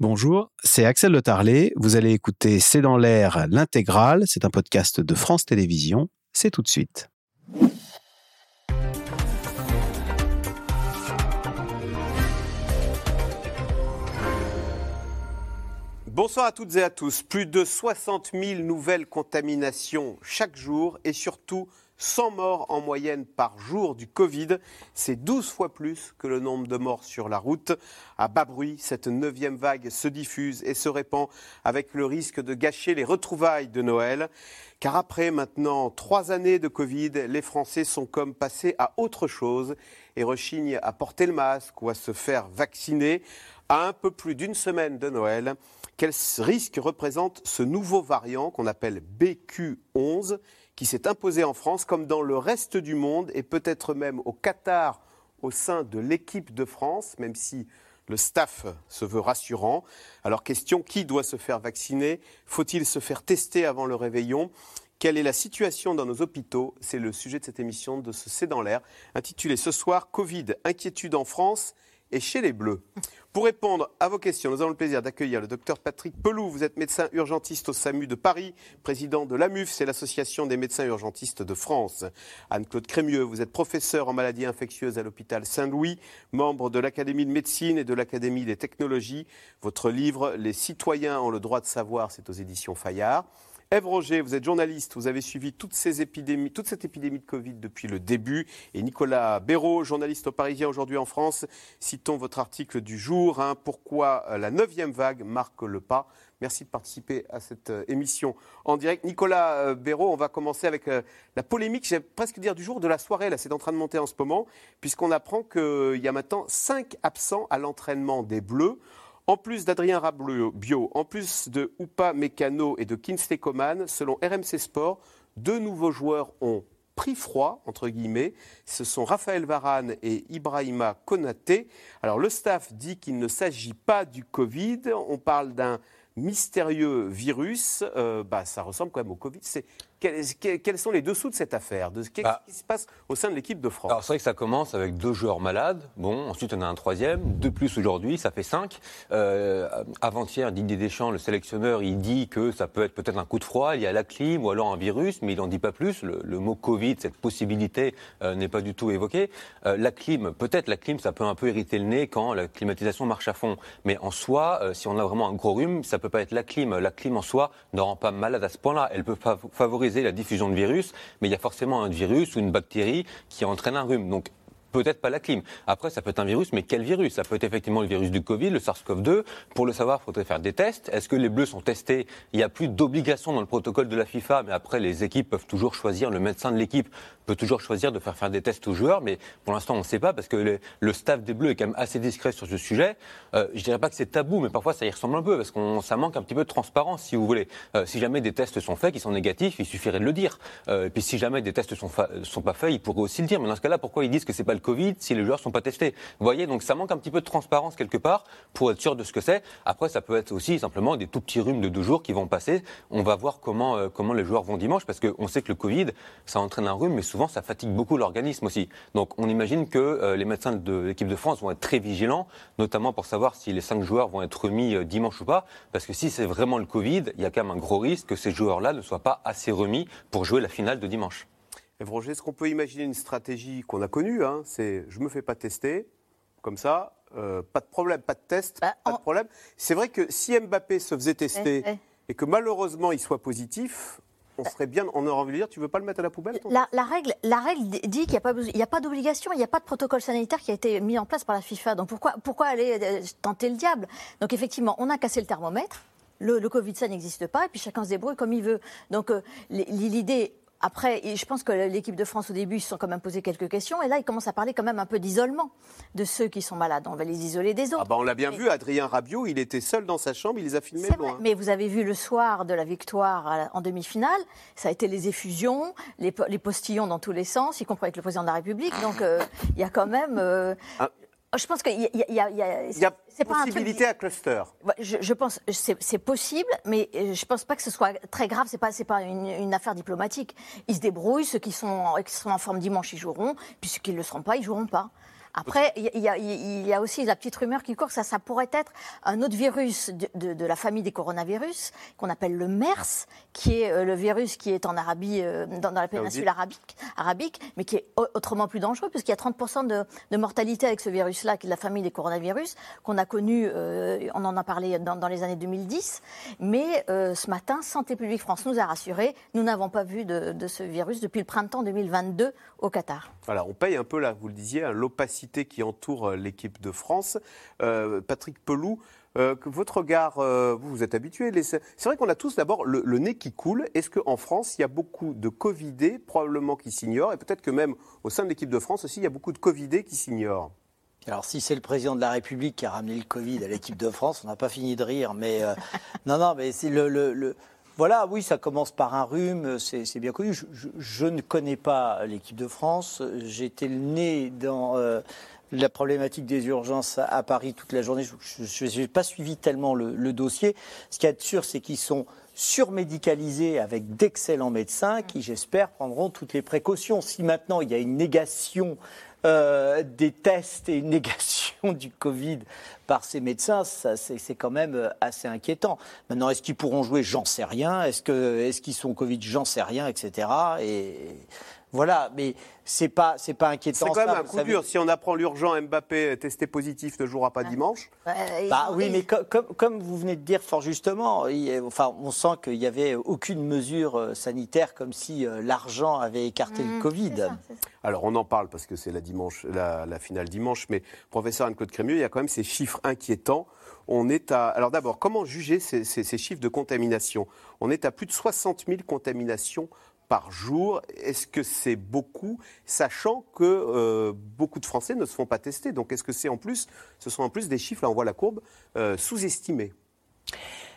Bonjour, c'est Axel Le Tarlet. Vous allez écouter C'est dans l'air l'intégrale. C'est un podcast de France Télévisions. C'est tout de suite. Bonsoir à toutes et à tous. Plus de 60 000 nouvelles contaminations chaque jour et surtout 100 morts en moyenne par jour du Covid. C'est 12 fois plus que le nombre de morts sur la route. À bas bruit, cette neuvième vague se diffuse et se répand avec le risque de gâcher les retrouvailles de Noël. Car après maintenant trois années de Covid, les Français sont comme passés à autre chose et rechignent à porter le masque ou à se faire vacciner. À un peu plus d'une semaine de Noël, quel risque représente ce nouveau variant qu'on appelle BQ11 qui s'est imposé en France comme dans le reste du monde et peut-être même au Qatar au sein de l'équipe de France, même si le staff se veut rassurant. Alors question, qui doit se faire vacciner? Faut-il se faire tester avant le réveillon? Quelle est la situation dans nos hôpitaux? C'est le sujet de cette émission de ce C'est dans l'air, intitulée ce soir Covid, inquiétude en France et chez les Bleus. Pour répondre à vos questions, nous avons le plaisir d'accueillir le docteur Patrick Pelou. Vous êtes médecin urgentiste au SAMU de Paris, président de l'AMUF, c'est l'Association des médecins urgentistes de France. Anne-Claude Crémieux, vous êtes professeur en maladies infectieuses à l'hôpital Saint-Louis, membre de l'Académie de médecine et de l'Académie des technologies. Votre livre Les citoyens ont le droit de savoir, c'est aux éditions Fayard. Ève Roger, vous êtes journaliste, vous avez suivi toute cette épidémie de Covid depuis le début. Et Nicolas Béraud, journaliste Parisien aujourd'hui en France, citons votre article du jour, hein, Pourquoi euh, la neuvième vague marque le pas? Merci de participer à cette euh, émission en direct. Nicolas euh, Béraud, on va commencer avec la polémique, j'ai presque dire du jour, de la soirée. Là, c'est en train de monter en ce moment, puisqu'on apprend qu'il y a maintenant cinq absents à l'entraînement des Bleus. En plus d'Adrien Rabiot, en plus de Oupa Mécano et de Kinsley Coman, selon RMC Sport, deux nouveaux joueurs ont pris froid, entre guillemets. Ce sont Raphaël Varane et Ibrahima Konaté. Alors le staff dit qu'il ne s'agit pas du Covid. On parle d'un mystérieux virus. Euh, bah, ça ressemble quand même au Covid. Quels, sont les dessous de cette affaire de, Qu'est-ce bah. qui se passe au sein de l'équipe de France? Alors c'est vrai que ça commence avec deux joueurs malades. Bon, ensuite on a un troisième, deux plus aujourd'hui, ça fait cinq. Euh, avant-hier, Didier Deschamps, le sélectionneur, il dit que ça peut être peut-être un coup de froid, il y a la clim ou alors un virus, mais il n'en dit pas plus. Le, mot Covid, cette possibilité euh, n'est pas du tout évoqué. Euh, la clim, peut-être la clim, ça peut un peu irriter le nez quand la climatisation marche à fond. Mais en soi, si on a vraiment un gros rhume, ça peut pas être la clim. La clim en soi ne rend pas malade à ce point-là. Elle peut favoriser la diffusion de virus, mais il y a forcément un virus ou une bactérie qui entraîne un rhume. Donc peut-être pas la clim. Après, ça peut être un virus, mais quel virus? Ça peut être effectivement le virus du Covid, le SARS-CoV-2. Pour le savoir, il faudrait faire des tests. Est-ce que les bleus sont testés? Il n'y a plus d'obligation dans le protocole de la FIFA, mais après, les équipes peuvent toujours choisir, le médecin de l'équipe peut toujours choisir de faire faire des tests aux joueurs, mais pour l'instant, on ne sait pas, parce que le staff des bleus est quand même assez discret sur ce sujet. Euh, je dirais pas que c'est tabou, mais parfois, ça y ressemble un peu, parce que ça manque un petit peu de transparence, si vous voulez. Euh, si jamais des tests sont faits, qui sont négatifs, il suffirait de le dire. Euh, et puis si jamais des tests sont, sont pas faits, ils pourraient aussi le dire. Mais dans ce cas-là, pourquoi ils disent que c'est pas le Covid si les joueurs sont pas testés? Vous voyez, donc ça manque un petit peu de transparence quelque part pour être sûr de ce que c'est. Après, ça peut être aussi simplement des tout petits rhumes de deux jours qui vont passer. On va voir comment, euh, comment les joueurs vont dimanche parce qu'on sait que le Covid, ça entraîne un rhume, mais souvent ça fatigue beaucoup l'organisme aussi. Donc on imagine que euh, les médecins de l'équipe de France vont être très vigilants, notamment pour savoir si les cinq joueurs vont être remis euh, dimanche ou pas. Parce que si c'est vraiment le Covid, il y a quand même un gros risque que ces joueurs-là ne soient pas assez remis pour jouer la finale de dimanche. Roger, est-ce qu'on peut imaginer une stratégie qu'on a connue hein, C'est je me fais pas tester, comme ça, euh, pas de problème, pas de test, bah, pas de problème. C'est vrai que si Mbappé se faisait tester et que malheureusement il soit positif, on serait bien, on aurait envie de dire, tu veux pas le mettre à la poubelle la, règle, la règle dit qu'il n'y a pas, d'obligation, il n'y a pas de protocole sanitaire qui a été mis en place par la FIFA. Donc pourquoi, pourquoi aller euh, tenter le diable? Donc effectivement, on a cassé le thermomètre. Le, Covid, ça n'existe pas, et puis chacun se débrouille comme il veut. Donc euh, l'idée après, je pense que l'équipe de France, au début, ils se sont quand même posé quelques questions. Et là, ils commencent à parler quand même un peu d'isolement de ceux qui sont malades. On va les isoler des autres. Ah bah on l'a bien vu, Adrien Rabiot, il était seul dans sa chambre, il les a filmés loin. Mais vous avez vu le soir de la victoire en demi-finale, ça a été les effusions, les, postillons dans tous les sens, y compris avec le président de la République. Donc, euh, il y a quand même... Euh, ah. Je pense qu'il y, y, a, y a possibilité à cluster. Je, je pense c'est possible, mais euh, je pense pas que ce soit très grave. C'est pas c'est pas une, affaire diplomatique. Ils se débrouillent. Ceux qui sont, qui sont en forme dimanche, ils joueront. Puis ceux qui ne le seront pas, ils joueront pas. Après, il y, a- il y a aussi la petite rumeur qui court que ça, ça pourrait être un autre virus de, de- de la famille des coronavirus qu'on appelle le MERS, qui est euh, le virus qui est en Arabie, euh, dans, dans la péninsule arabique, arabique, mais qui est au- autrement plus dangereux, puisqu'il y a 30% de, de mortalité avec ce virus-là, qui est de la famille des coronavirus, qu'on a connu, euh, on en a parlé dans, dans les années 2010. Mais ce matin, Santé publique France nous a rassurés, nous n'avons pas vu de, de ce virus depuis le printemps 2022 au Qatar. Voilà, on paye un peu, là, vous le disiez, hein, qui entoure euh, l'équipe de France. Euh, Patrick Pelou, euh, votre regard, vous vous êtes habitué. C'est vrai qu'on a tous d'abord le, nez qui coule. Est-ce qu'en France, il y a beaucoup de Covidés, probablement qui s'ignorent, et peut-être que même au sein de l'équipe de France aussi, il y a beaucoup de Covidés qui s'ignorent? Alors, si c'est le président de la République qui a ramené le Covid à l'équipe de France, on n'a pas fini de rire. Mais non, non, mais c'est le- Voilà, oui, ça commence par un rhume, c'est bien connu. Je, ne connais pas l'équipe de France. J'étais le nez dans euh, la problématique des urgences à, Paris toute la journée. Je n'ai pas suivi tellement le, le dossier. Ce qu'il y a de sûr, c'est qu'ils sont surmédicalisés avec d'excellents médecins qui, j'espère, prendront toutes les précautions. Si maintenant il y a une négation euh, des tests et une négation du Covid par ces médecins, c'est quand même euh, assez inquiétant. Maintenant, est-ce qu'ils pourront jouer? J'en sais rien. Est-ce qu'ils sont Covid? J'en sais rien, etc. Et voilà, mais c'est pas c'est pas inquiétant. C'est quand même ça, un coup savez. dur. Si on apprend l'urgent, Mbappé testé positif ne jouera pas dimanche. Euh, ils Bah ont- oui, mais co- comme, comme vous venez de dire fort justement, il enfin, on sent qu'il n'y avait aucune mesure euh, sanitaire comme si euh, l'argent avait écarté le Mmh, Covid. ça. Alors on en parle parce que c'est la, dimanche, la, la finale dimanche, mais professeur Anne-Claude Crémieux, il y a quand même ces chiffres inquiétants. On est à. Alors d'abord, comment juger ces, ces- ces chiffres de contamination? On est à plus de 60 000 contaminations par jour. Est-ce que c'est beaucoup, sachant que euh, beaucoup de Français ne se font pas tester? Donc est-ce que c'est en plus, ce sont en plus des chiffres, là on voit la courbe, euh, sous-estimés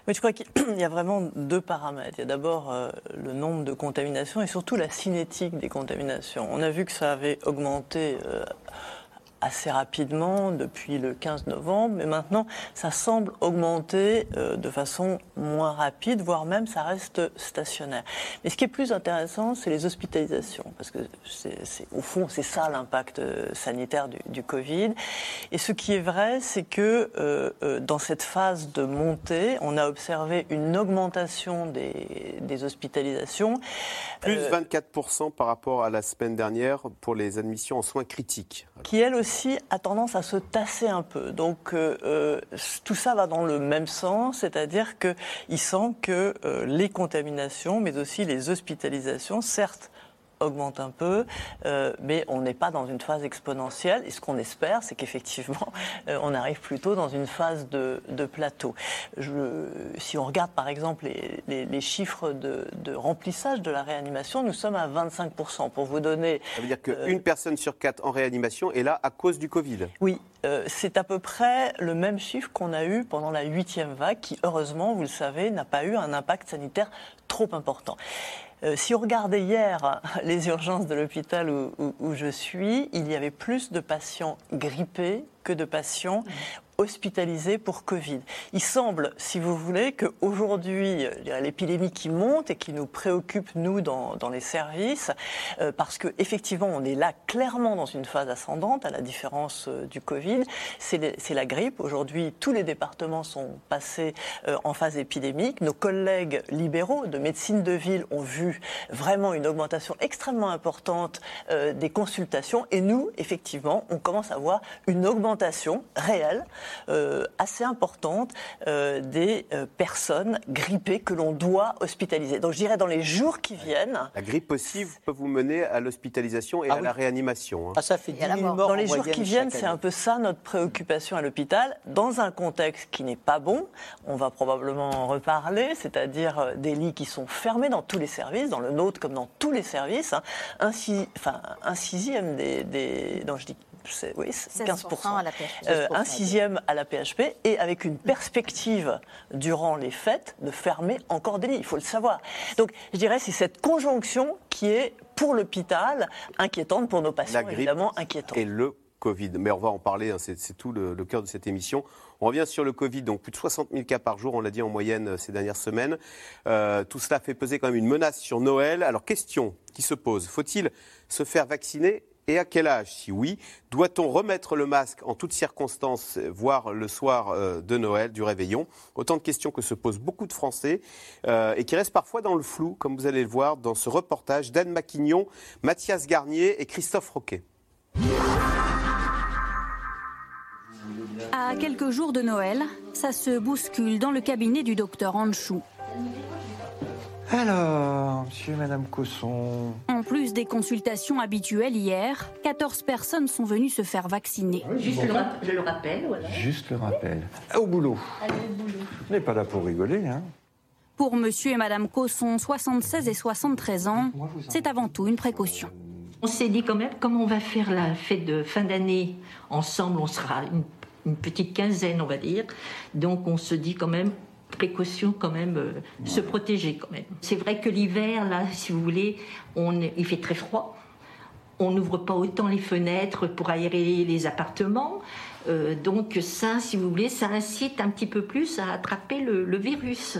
Mais je crois qu'il y a vraiment deux paramètres. Il y a d'abord euh, le nombre de contaminations et surtout la cinétique des contaminations. On a vu que ça avait augmenté assez rapidement depuis le 15 novembre, mais maintenant ça semble augmenter euh, de façon moins rapide, voire même ça reste stationnaire. Mais ce qui est plus intéressant, c'est les hospitalisations, parce que c'est, au fond c'est ça l'impact euh, sanitaire du, du Covid. Et ce qui est vrai, c'est que euh, euh, dans cette phase de montée, on a observé une augmentation des, des hospitalisations. Plus Euh, 24% par rapport à la semaine dernière pour les admissions en soins critiques. qui elle aussi a tendance à se tasser un peu. Donc euh, euh, tout ça va dans le même sens, c'est-à-dire qu'il semble que euh, les contaminations, mais aussi les hospitalisations, certes augmentent un peu, euh, mais on n'est pas dans une phase exponentielle. Et ce qu'on espère, c'est qu'effectivement, euh, on arrive plutôt dans une phase de, de plateau. Je- si on regarde par exemple les, les- les chiffres de, de remplissage de la réanimation, nous sommes à 25%. Pour vous donner Ça veut dire Euh, qu'une personne sur quatre en réanimation est là à cause du Covid. oui, c'est à peu près le même chiffre qu'on a eu pendant la huitième vague, qui heureusement, vous le savez, n'a pas eu un impact sanitaire trop important. Euh, si on regardait hier les urgences de l'hôpital où, je suis, il y avait plus de patients grippés que de patients hospitalisés pour Covid. Il semble, si vous voulez, qu'aujourd'hui, euh, l'épidémie qui monte et qui nous préoccupe, nous, dans, dans les services, euh, parce qu'effectivement, on est là clairement dans une phase ascendante, à la différence euh, du Covid, c'est la grippe. Aujourd'hui, tous les départements sont passés euh, en phase épidémique. Nos collègues libéraux de médecine de ville ont vu vraiment une augmentation extrêmement importante euh, des consultations. Et nous, effectivement, on commence à voir une augmentation réelle, assez importante, euh, des euh, personnes grippées que l'on doit hospitaliser. Donc je dirais dans les jours qui viennent, La grippe aussi peut vous mener à l'hospitalisation et Ah à oui. la réanimation. hein. Ah, ça fait Et 10 à la 000 mort. morts dans en les jours qui viennent, c'est un peu ça notre préoccupation à l'hôpital, dans un contexte qui n'est pas bon. On va probablement en reparler, c'est-à-dire euh, des lits qui sont fermés dans tous les services, dans le nôtre comme dans tous les services. hein. Un, si- enfin, un sixième des, des- non, je dis, oui, c'est 15%. à la PHP. Euh, un 16%, sixième à la PHP et avec une perspective durant les fêtes de fermer encore des lits. Il faut le savoir. Donc, je dirais c'est cette conjonction qui est pour l'hôpital inquiétante, pour nos patients La grippe évidemment inquiétante. Et le Covid. Mais on va en parler, hein, c'est tout le, le cœur de cette émission. On revient sur le Covid, donc plus de 60 000 cas par jour, on l'a dit en moyenne euh, ces dernières semaines. Euh, tout cela fait peser quand même une menace sur Noël. Alors, question qui se pose, faut-il se faire vacciner Et à quel âge Si oui, doit-on remettre le masque en toutes circonstances, voire le soir euh, de Noël, du réveillon? Autant de questions que se posent beaucoup de Français euh, et qui restent parfois dans le flou, comme vous allez le voir dans ce reportage d'Anne Maquignon, Mathias Garnier et Christophe Roquet. À quelques jours de Noël, ça se bouscule dans le cabinet du docteur Anchou. Alors, monsieur et madame Cosson. En plus des consultations habituelles hier, 14 personnes sont venues se faire vacciner. Juste le, rap- je le rappelle, voilà. Juste le rappel. Au boulot. On n'est pas là pour rigoler, hein. Pour monsieur et madame Cosson, 76 et 73 ans, c'est avant tout une précaution. On s'est dit quand même, comme on va faire la fête de fin d'année ensemble, on sera une, une petite quinzaine, on va dire. Donc on se dit quand même, précaution quand même, euh, se protéger quand même. C'est vrai que l'hiver, là, si vous voulez, on, il fait très froid. On n'ouvre pas autant les fenêtres pour aérer les appartements. Euh, donc ça, si vous voulez, ça incite un petit peu plus à attraper le- le virus.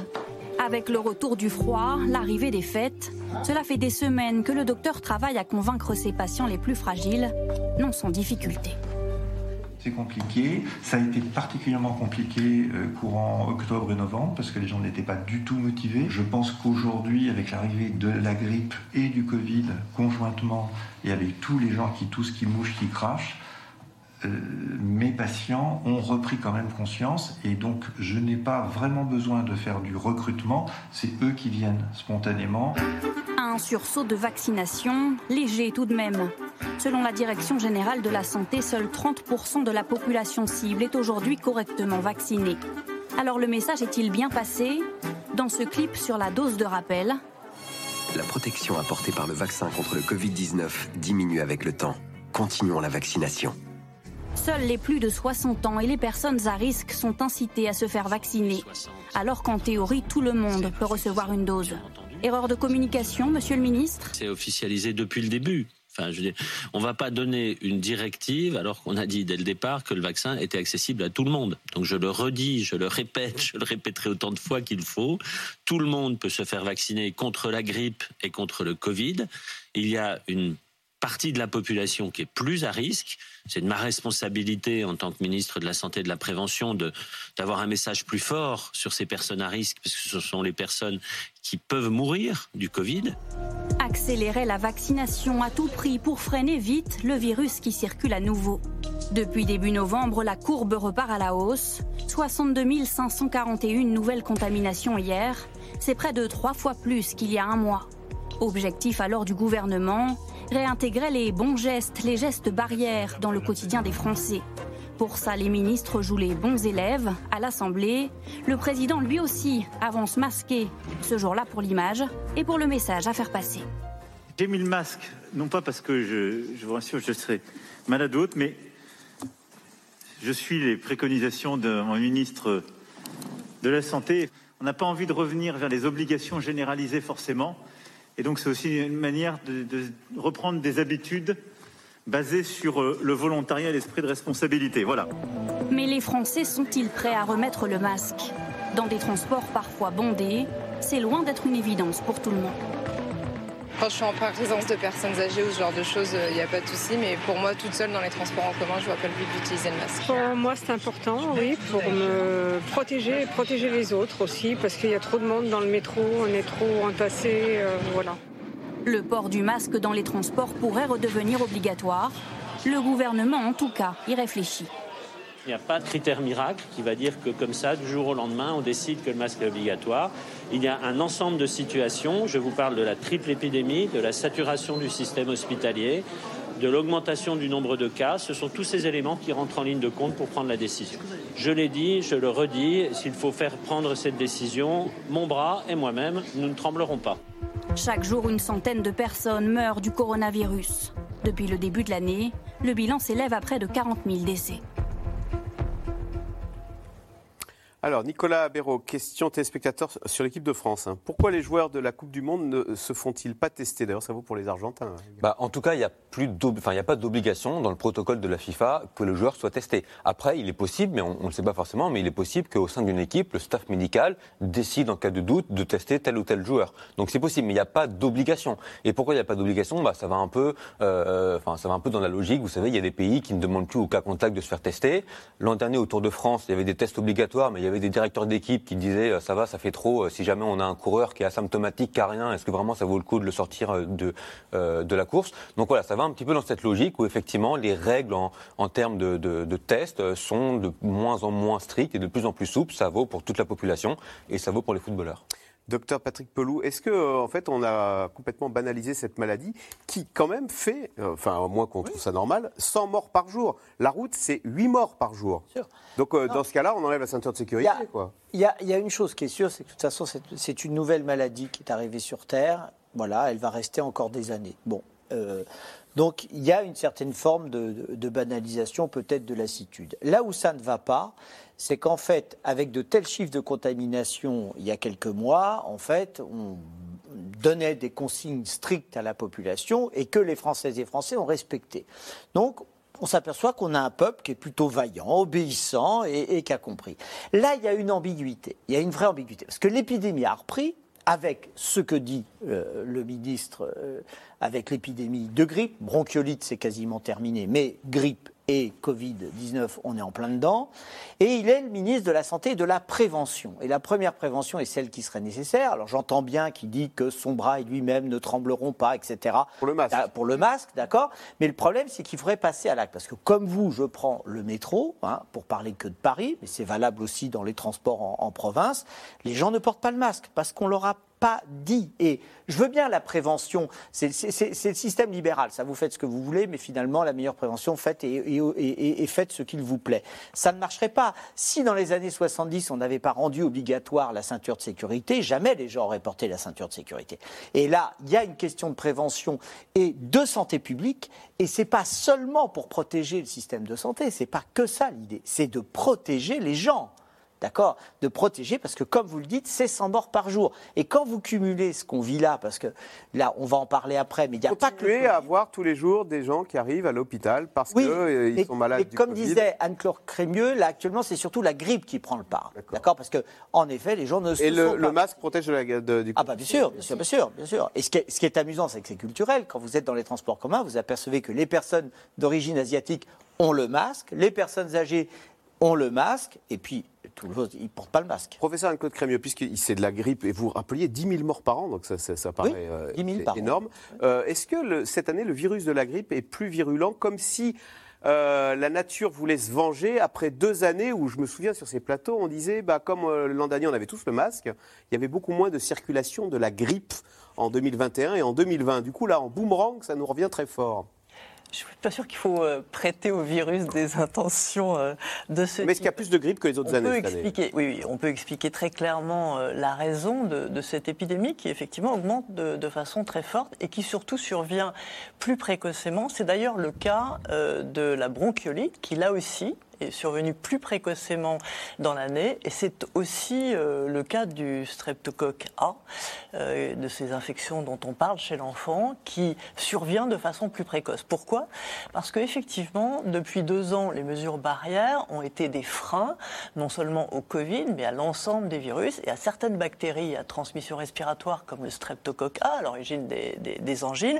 Avec le retour du froid, l'arrivée des fêtes, cela fait des semaines que le docteur travaille à convaincre ses patients les plus fragiles, non sans difficulté. Compliqué. Ça a été particulièrement compliqué euh, courant octobre et novembre parce que les gens n'étaient pas du tout motivés. Je pense qu'aujourd'hui, avec l'arrivée de la grippe et du Covid conjointement et avec tous les gens qui toussent, qui mouchent, qui crachent, euh, mes patients ont repris quand même conscience et donc je n'ai pas vraiment besoin de faire du recrutement. C'est eux qui viennent spontanément. Un sursaut de vaccination, léger tout de même. Selon la Direction générale de la santé, seuls 30% de la population cible est aujourd'hui correctement vaccinée. Alors le message est-il bien passé? Dans ce clip sur la dose de rappel, La protection apportée par le vaccin contre le Covid-19 diminue avec le temps. Continuons la vaccination. Seuls les plus de 60 ans et les personnes à risque sont incités à se faire vacciner, alors qu'en théorie tout le monde peut recevoir une dose. Erreur de communication, monsieur le ministre? C'est officialisé depuis le début. Enfin, je veux dire, on va pas donner une directive alors qu'on a dit dès le départ que le vaccin était accessible à tout le monde. Donc je le redis, je le répète, je le répéterai autant de fois qu'il faut. Tout le monde peut se faire vacciner contre la grippe et contre le Covid. Il y a une partie de la population qui est plus à risque. C'est de ma responsabilité en tant que ministre de la Santé et de la Prévention d'avoir un message plus fort sur ces personnes à risque, parce que ce sont les personnes qui peuvent mourir du Covid. Accélérer la vaccination à tout prix pour freiner vite le virus qui circule à nouveau. Depuis début novembre, la courbe repart à la hausse. 62 541 nouvelles contaminations hier. C'est près de trois fois plus qu'il y a un mois. Objectif alors du gouvernement, réintégrer les bons gestes, les gestes barrières dans le quotidien des Français. Pour ça, les ministres jouent les bons élèves. À l'Assemblée, le président lui aussi avance masqué, ce jour-là pour l'image et pour le message à faire passer. J'ai mis le masque, non pas parce que je, vous rassure, je serai malade ou autre, mais je suis les préconisations de mon ministre de la Santé. On n'a pas envie de revenir vers les obligations généralisées forcément. Et donc c'est aussi une manière de, reprendre des habitudes basées sur euh, le volontariat et l'esprit de responsabilité. Voilà. Mais les Français sont-ils prêts à remettre le masque? Dans des transports parfois bondés, c'est loin d'être une évidence pour tout le monde. Quand je suis en présence de personnes âgées ou ce genre de choses, il n'y a pas de souci. Mais pour moi, toute seule dans les transports en commun, je vois pas le but d'utiliser le masque. Pour moi, c'est important, oui, pour me protéger et protéger les autres aussi, parce qu'il y a trop de monde dans le métro, on est trop entassés, euh, voilà. Le port du masque dans les transports pourrait redevenir obligatoire. Le gouvernement, en tout cas, y réfléchit. Il n'y a pas de critère miracle qui va dire que comme ça, du jour au lendemain, on décide que le masque est obligatoire. Il y a un ensemble de situations. Je vous parle de la triple épidémie, de la saturation du système hospitalier, de l'augmentation du nombre de cas. Ce sont tous ces éléments qui rentrent en ligne de compte pour prendre la décision. Je l'ai dit, je le redis, s'il faut faire prendre cette décision, mon bras et moi-même, nous ne tremblerons pas. Chaque jour, une centaine de personnes meurent du coronavirus. Depuis le début de l'année, le bilan s'élève à près de 40 000 décès. Alors, Nicolas Béraud, question téléspectateur sur l'équipe de France. hein. Pourquoi les joueurs de la Coupe du Monde ne se font-ils pas tester? D'ailleurs, ça vaut pour les Argentins. hein. Bah, en tout cas, il n'y a, pas d'obligation dans le protocole de la FIFA que le joueur soit testé. Après, il est possible, mais on ne le sait pas forcément, mais il est possible qu'au sein d'une équipe, le staff médical décide en cas de doute de tester tel ou tel joueur. Donc c'est possible, mais il n'y a pas d'obligation. Et pourquoi il n'y a pas d'obligation? Bah, ça, euh, ça va un peu dans la logique. Vous savez, il y a des pays qui ne demandent plus au cas contact de se faire tester. L'an dernier, au Tour de France, il y avait des tests obligatoires, mais il y avait des directeurs d'équipe qui disaient euh, ça va, ça fait trop. euh, Si jamais on a un coureur qui est asymptomatique, qui a rien, est-ce que vraiment ça vaut le coup de le sortir euh, de, la course? Donc voilà, ça va un petit peu dans cette logique où effectivement les règles en, termes de, de, de tests sont de moins en moins strictes et de plus en plus souples. Ça vaut pour toute la population et ça vaut pour les footballeurs. Docteur Patrick Pelou, est-ce que euh, en fait on a complètement banalisé cette maladie qui quand même fait, euh, enfin au moins qu'on trouve ça normal, 100 morts par jour? La route c'est 8 morts par jour. Donc euh, dans ce cas-là, on enlève la ceinture de sécurité. Il y a- y, une chose qui est sûre, c'est que de toute façon, c'est- c'est une nouvelle maladie qui est arrivée sur Terre. Voilà, elle va rester encore des années. Bon. euh, donc, il y a une certaine forme de, banalisation, peut-être de lassitude. Là où ça ne va pas, c'est qu'en fait, avec de tels chiffres de contamination il y a quelques mois, en fait, on donnait des consignes strictes à la population et que les Françaises et Français ont respecté. Donc, on s'aperçoit qu'on a un peuple qui est plutôt vaillant, obéissant et, et qui a compris. Là, il y a une ambiguïté. Il y a une vraie ambiguïté. Parce que l'épidémie a repris avec ce que dit euh, le ministre, euh, avec l'épidémie de grippe. Bronchiolite, c'est quasiment terminé, mais grippe et Covid-19, on est en plein dedans. Et il est le ministre de la Santé et de la Prévention. Et la première prévention est celle qui serait nécessaire. Alors j'entends bien qu'il dit que son bras et lui-même ne trembleront pas, etc. Pour le masque. Ah, Pour le masque, d'accord. Mais le problème, c'est qu'il faudrait passer à l'acte. Parce que comme vous, je prends le métro, hein, pour parler que de Paris, mais c'est valable aussi dans les transports en, en province, les gens ne portent pas le masque parce qu'on leur a pas dit. Et je veux bien la prévention, c'est le système libéral, ça vous faites ce que vous voulez, mais finalement la meilleure prévention, faites et- et faites ce qu'il vous plaît. Ça ne marcherait pas. Si dans les années 70, on n'avait pas rendu obligatoire la ceinture de sécurité, jamais les gens auraient porté la ceinture de sécurité. Et là, il y a une question de prévention et de santé publique, et c'est pas seulement pour protéger le système de santé, c'est pas que ça l'idée, c'est de protéger les gens. D'accord? De protéger, parce que comme vous le dites, c'est 100 morts par jour. Et quand vous cumulez ce qu'on vit là, parce que là, on va en parler après, mais il n'y a pas que le à voir tous les jours des gens qui arrivent à l'hôpital parce qu'ils mais- sont malades du comme Covid. disait Anne-Claire Crémieux, là actuellement c'est surtout la grippe qui prend le pas. D'accord Parce que en effet, les gens ne se Et le, sont le pas- masque protège de la, de- du Ah bah bien sûr, bien sûr, bien sûr, bien sûr. Et ce qui est, ce qui est amusant, c'est que c'est culturel. Quand vous êtes dans les transports communs, vous apercevez que les personnes d'origine asiatique ont le masque, les personnes âgées ont le masque, et puis tout le monde, ils ne portent pas le masque. Professeur Anne-Claude Crémieux, puisque c'est de la grippe, et vous rappeliez 10 000 morts par an, donc ça, ça, ça paraît euh, 10 000 c'est par an. énorme. Euh, Est-ce que le- cette année, le virus de la grippe est plus virulent, comme si euh, la nature voulait se venger après deux années où, je me souviens, sur ces plateaux, on disait, bah, comme euh, l'an dernier, on avait tous le masque, il y avait beaucoup moins de circulation de la grippe en 2021 et en 2020. Du coup, là, en boomerang, ça nous revient très fort. Je suis pas sûr qu'il faut euh, prêter au virus des intentions euh, de ce Mais est-ce qu'il y a plus de grippe que les autres on années peut cette année expliquer, oui, oui, on peut expliquer très clairement euh, la raison de, de cette épidémie qui effectivement augmente de, de façon très forte et qui surtout survient plus précocement. C'est d'ailleurs le cas de la bronchiolite qui là aussi est survenue plus précocement dans l'année. Et c'est aussi euh, le cas du streptocoque A, euh, de ces infections dont on parle chez l'enfant qui survient de façon plus précoce. Pourquoi? Parce qu'effectivement, depuis deux ans, les mesures barrières ont été des freins, non seulement au Covid, mais à l'ensemble des virus et à certaines bactéries à transmission respiratoire comme le streptocoque A, à l'origine des, angines,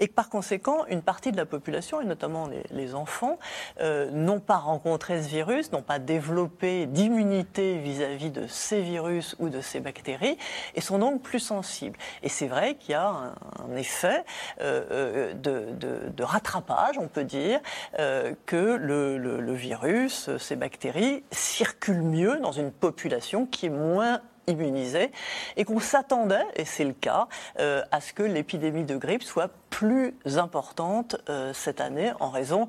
et que par conséquent, une partie de la population, et notamment les, les enfants, euh, n'ont pas rencontré ce virus, n'ont pas développé d'immunité vis-à-vis de ces virus ou de ces bactéries, et sont donc plus sensibles. Et c'est vrai qu'il y a un, effet euh, euh, de, rattrapage, on peut dire, euh, que le, virus, ces bactéries, circulent mieux dans une population qui est moins immunisée et qu'on s'attendait, et c'est le cas, à ce que l'épidémie de grippe soit plus importante cette année en raison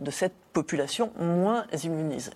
de cette population moins immunisée.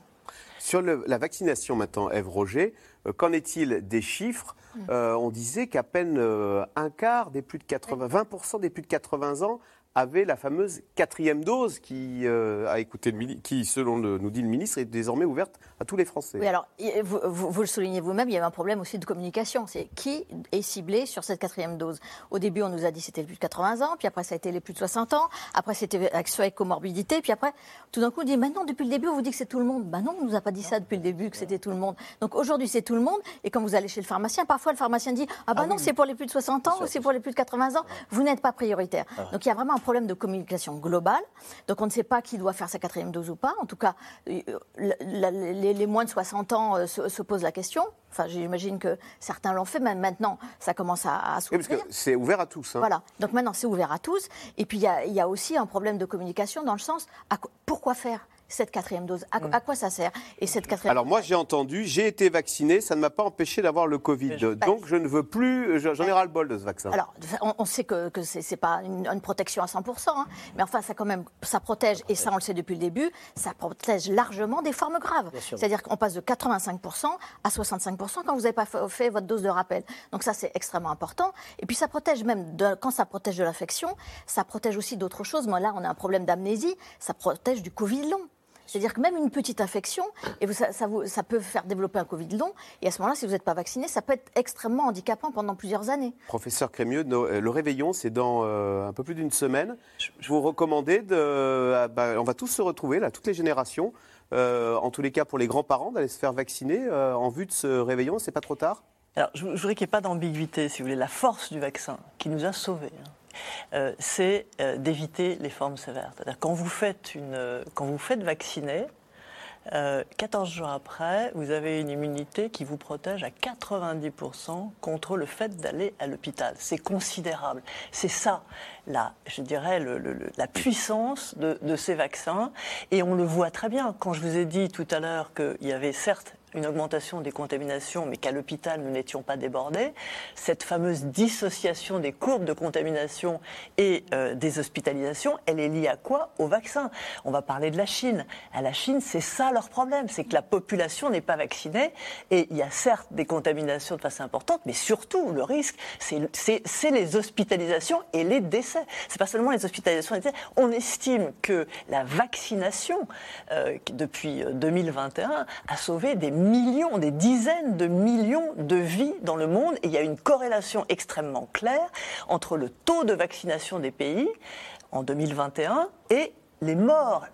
Sur le- la vaccination maintenant, Ève Roger, euh, qu'en est-il des chiffres? Euh, On disait qu'à peine euh, un quart des plus de 80, 20% des plus de 80 ans avait la fameuse quatrième dose qui, euh, a écouté le qui, selon le- nous dit le ministre, est désormais ouverte à tous les Français. Oui, alors, vous, vous- vous le soulignez vous-même, il y avait un problème aussi de communication. C'est qui est ciblé sur cette quatrième dose? Au début, on nous a dit que c'était les plus de 80 ans, puis après, ça a été les plus de 60 ans, après, c'était avec ceux avec comorbidité, puis après, tout d'un coup, on dit maintenant, depuis le début, on vous dit que c'est tout le monde. Ben non, on nous a pas dit ça depuis le début, que c'était tout le monde. Donc aujourd'hui, c'est tout le monde, et quand vous allez chez le pharmacien, parfois, le pharmacien dit Ah ben non, c'est pour les plus de 60 ans ou c'est pour les plus de 80 ans, vous n'êtes pas prioritaire. Donc il y a vraiment un problème de communication globale. Donc on ne sait pas qui doit faire sa quatrième dose ou pas. En tout cas, euh, les, moins de 60 ans euh, se, se posent la question. Enfin, j'imagine que certains l'ont fait, même maintenant, ça commence à, à Oui, s'ouvrir. parce que c'est ouvert à tous. hein. Voilà. Donc maintenant, c'est ouvert à tous. Et puis, il y a, il y a aussi un problème de communication dans le sens, à pourquoi faire? Cette quatrième dose à, à quoi ça sert Et cette quatrième Alors moi j'ai entendu, j'ai été vacciné, ça ne m'a pas empêché d'avoir le Covid. Donc je ne veux plus, je- j'en ai ras le bol de ce vaccin. Alors, on, on sait que, que c'est pas une, une protection à 100%, hein, mais enfin, ça quand même, ça protège, et ça on le sait depuis le début, ça protège largement des formes graves. C'est-à-dire qu'on passe de 85% à 65% quand vous n'avez pas fait, fait votre dose de rappel. Donc ça, c'est extrêmement important. Et puis ça protège même, de- quand ça protège de l'infection, ça protège aussi d'autres choses. Moi, là, on a un problème d'amnésie, ça protège du Covid long. C'est-à-dire que même une petite infection, et vous- ça, ça vous- ça peut faire développer un Covid long, et à ce moment-là, si vous n'êtes pas vacciné, ça peut être extrêmement handicapant pendant plusieurs années. Professeur Crémieux, no- euh, le réveillon, c'est dans euh, un peu plus d'une semaine. Je vous recommandais de. euh, bah, on va tous se retrouver, là, toutes les générations. euh, en tous les cas, pour les grands-parents, d'aller se faire vacciner euh, en vue de ce réveillon. C'est pas trop tard? Alors, je, je voudrais qu'il n'y ait pas d'ambiguïté, si vous voulez. La force du vaccin qui nous a sauvés, hein, euh, c'est euh, d'éviter les formes sévères. C'est-à-dire quand vous faites une, quand vous faites vacciner, euh, 14 jours après, vous avez une immunité qui vous protège à 90% contre le fait d'aller à l'hôpital. C'est considérable. C'est ça, la, je dirais, la puissance de, de ces vaccins. Et on le voit très bien. Quand je vous ai dit tout à l'heure qu'il y avait certes une augmentation des contaminations, mais qu'à l'hôpital, nous n'étions pas débordés. Cette fameuse dissociation des courbes de contamination et euh, des hospitalisations, elle est liée à quoi? Au vaccin. On va parler de la Chine. À la Chine, c'est ça leur problème, c'est que la population n'est pas vaccinée et il y a certes des contaminations de façon importante, mais surtout le risque, c'est- les hospitalisations et les décès. C'est pas seulement les hospitalisations et les décès. On estime que la vaccination, euh, depuis euh, 2021, a sauvé des millions, des dizaines de millions de vies dans le monde. Et il y a une corrélation extrêmement claire entre le taux de vaccination des pays en 2021 et les morts.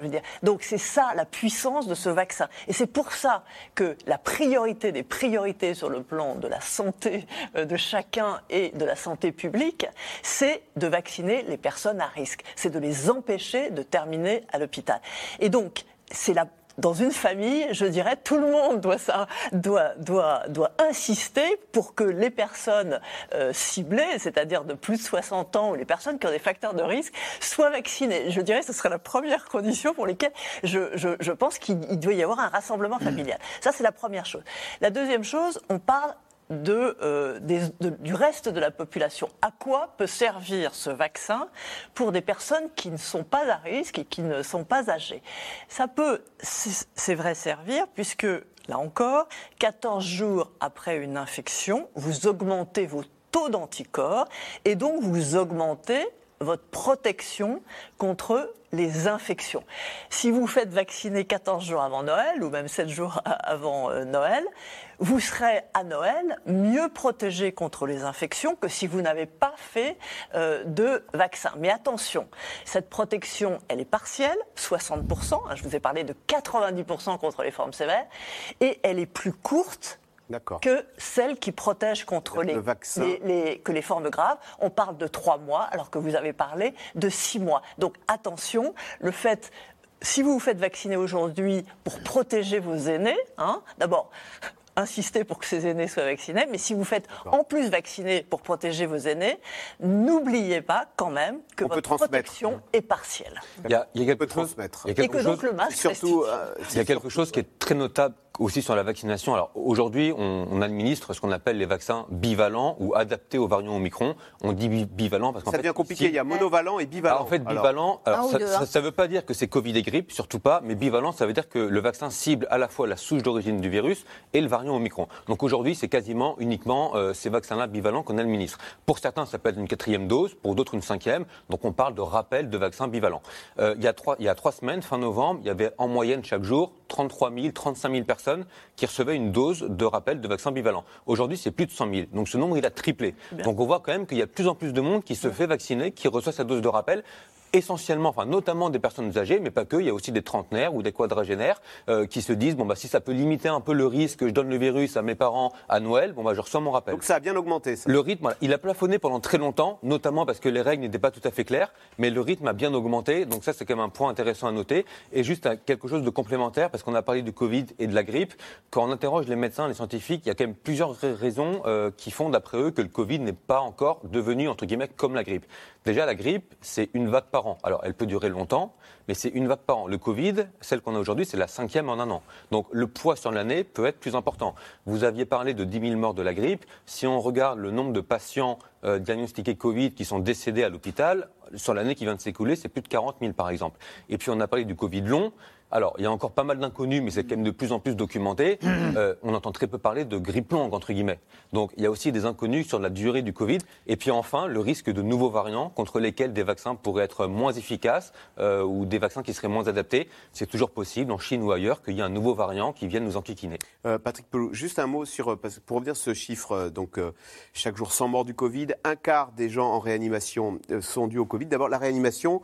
Donc c'est ça la puissance de ce vaccin. Et c'est pour ça que la priorité des priorités sur le plan de la santé euh, de chacun et de la santé publique, c'est de vacciner les personnes à risque. C'est de les empêcher de terminer à l'hôpital. Et donc c'est la dans une famille, je dirais, tout le monde doit, ça, doit, doit, doit insister pour que les personnes euh, ciblées, c'est-à-dire de plus de 60 ans ou les personnes qui ont des facteurs de risque, soient vaccinées. Je dirais que ce serait la première condition pour laquelle je, je, je pense qu'il il doit y avoir un rassemblement familial. Ça, c'est la première chose. La deuxième chose, on parle euh, du reste de la population. À quoi peut servir ce vaccin pour des personnes qui ne sont pas à risque et qui ne sont pas âgées? Ça peut, c'est vrai, servir puisque, là encore, 14 jours après une infection, vous augmentez vos taux d'anticorps et donc vous augmentez votre protection contre les infections. Si vous faites vacciner 14 jours avant Noël, ou même 7 jours avant euh, Noël, vous serez à Noël mieux protégé contre les infections que si vous n'avez pas fait euh, de vaccin. Mais attention, cette protection, elle est partielle, 60%, hein, je vous ai parlé de 90% contre les formes sévères, et elle est plus courte que celle qui protège contre les, vaccin. les- les- que les formes graves. On parle de trois mois, alors que vous avez parlé de six mois. Donc attention, le fait, si vous vous faites vacciner aujourd'hui pour protéger vos aînés, hein, d'abord. Insister pour que ces aînés soient vaccinés, mais si vous faites en plus vacciner pour protéger vos aînés, n'oubliez pas quand même que On votre protection est partielle. Il y a, il y a quelque chose. il y a Et quelque que donc chose- le masque Surtout, euh, Il y a quelque chose qui est très notable aussi sur la vaccination. Alors aujourd'hui, on, on administre ce qu'on appelle les vaccins bivalents ou adaptés aux variants Omicron. On dit bi- bivalent parce qu'en ça fait, devient compliqué. si- Il y a monovalent et bivalent. Ah, en fait, Alors, bivalent, alors, ça ça- hein. ça veut pas dire que c'est Covid et grippe, surtout pas, mais bivalent, ça veut dire que le vaccin cible à la fois la souche d'origine du virus et le variant variant Omicron. Donc aujourd'hui, c'est quasiment uniquement euh, ces vaccins-là bivalents qu'on administre. Pour certains, ça peut être une quatrième dose, pour d'autres une cinquième. Donc on parle de rappel de vaccins bivalents. Euh, il, y a trois, il y a trois semaines, fin novembre, il y avait en moyenne chaque jour 33 000, 35 000 personnes qui recevaient une dose de rappel de vaccins bivalents. Aujourd'hui, c'est plus de 100 000. Donc ce nombre, il a triplé. Donc on voit quand même qu'il y a de plus en plus de monde qui se fait vacciner, qui reçoit sa dose de rappel essentiellement, enfin notamment des personnes âgées, mais pas que. Il y a aussi des trentenaires ou des quadragénaires euh, qui se disent bon bah si ça peut limiter un peu le risque, je donne le virus à mes parents à Noël, bon bah je reçois mon rappel. Donc ça a bien augmenté. Ça. Le rythme, il a plafonné pendant très longtemps, notamment parce que les règles n'étaient pas tout à fait claires, mais le rythme a bien augmenté. Donc ça c'est quand même un point intéressant à noter. Et juste à quelque chose de complémentaire, parce qu'on a parlé du Covid et de la grippe. Quand on interroge les médecins, les scientifiques, il y a quand même plusieurs raisons euh, qui font d'après eux que le Covid n'est pas encore devenu entre guillemets comme la grippe. Déjà la grippe, c'est une vague par an. Alors elle peut durer longtemps, mais c'est une vague par an. Le Covid, celle qu'on a aujourd'hui, c'est la cinquième en un an. Donc le poids sur l'année peut être plus important. Vous aviez parlé de 10 000 morts de la grippe. Si on regarde le nombre de patients euh, diagnostiqués Covid qui sont décédés à l'hôpital, sur l'année qui vient de s'écouler, c'est plus de 40 000 par exemple. Et puis on a parlé du Covid long. Alors, il y a encore pas mal d'inconnus, mais c'est quand même de plus en plus documenté. Euh, on entend très peu parler de grippe longue, entre guillemets. Donc, il y a aussi des inconnus sur la durée du Covid. Et puis enfin, le risque de nouveaux variants contre lesquels des vaccins pourraient être moins efficaces euh, ou des vaccins qui seraient moins adaptés. C'est toujours possible, en Chine ou ailleurs, qu'il y ait un nouveau variant qui vienne nous enquiquiner. Euh, Patrick Pelou, juste un mot sur, pour revenir sur ce chiffre, donc chaque jour 100 morts du Covid, un quart des gens en réanimation sont dus au Covid. D'abord, la réanimation,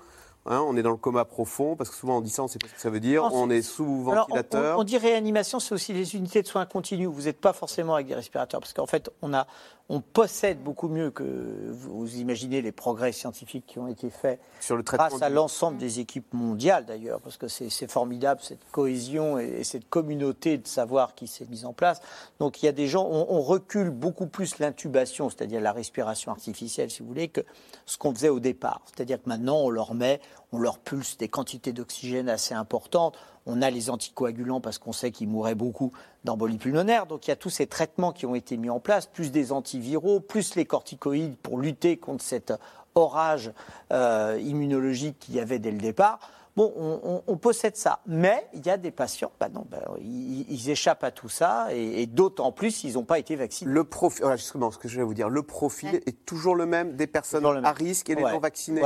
Hein, on est dans le coma profond, parce que souvent on dit ça, on ne sait pas ce que ça veut dire. on est sous ventilateur. on, dit réanimation, c'est aussi les unités de soins continus. Vous n'êtes pas forcément avec des respirateurs, parce qu'en fait, on, a, on possède beaucoup mieux que vous imaginez les progrès scientifiques qui ont été faits Sur le grâce à l'ensemble des équipes mondiales d'ailleurs, parce que c'est formidable cette cohésion et, cette communauté de savoir qui s'est mise en place. Donc il y a des gens, on, on recule beaucoup plus l'intubation, c'est-à-dire la respiration artificielle, si vous voulez, que ce qu'on faisait au départ. C'est-à-dire que maintenant on leur met on leur pulse des quantités d'oxygène assez importantes. On a les anticoagulants parce qu'on sait qu'ils mourraient beaucoup d'embolie pulmonaire. Donc il y a tous ces traitements qui ont été mis en place, plus des antiviraux, plus les corticoïdes pour lutter contre cet orage euh, immunologique qu'il y avait dès le départ. Bon, on, possède ça, mais il y a des patients, bah non, bah, ils, échappent à tout ça, et, d'autant plus, ils n'ont pas été vaccinés. Le profil, justement, ce que je vais vous dire, le profil est toujours le même des personnes à risque et des non vaccinés.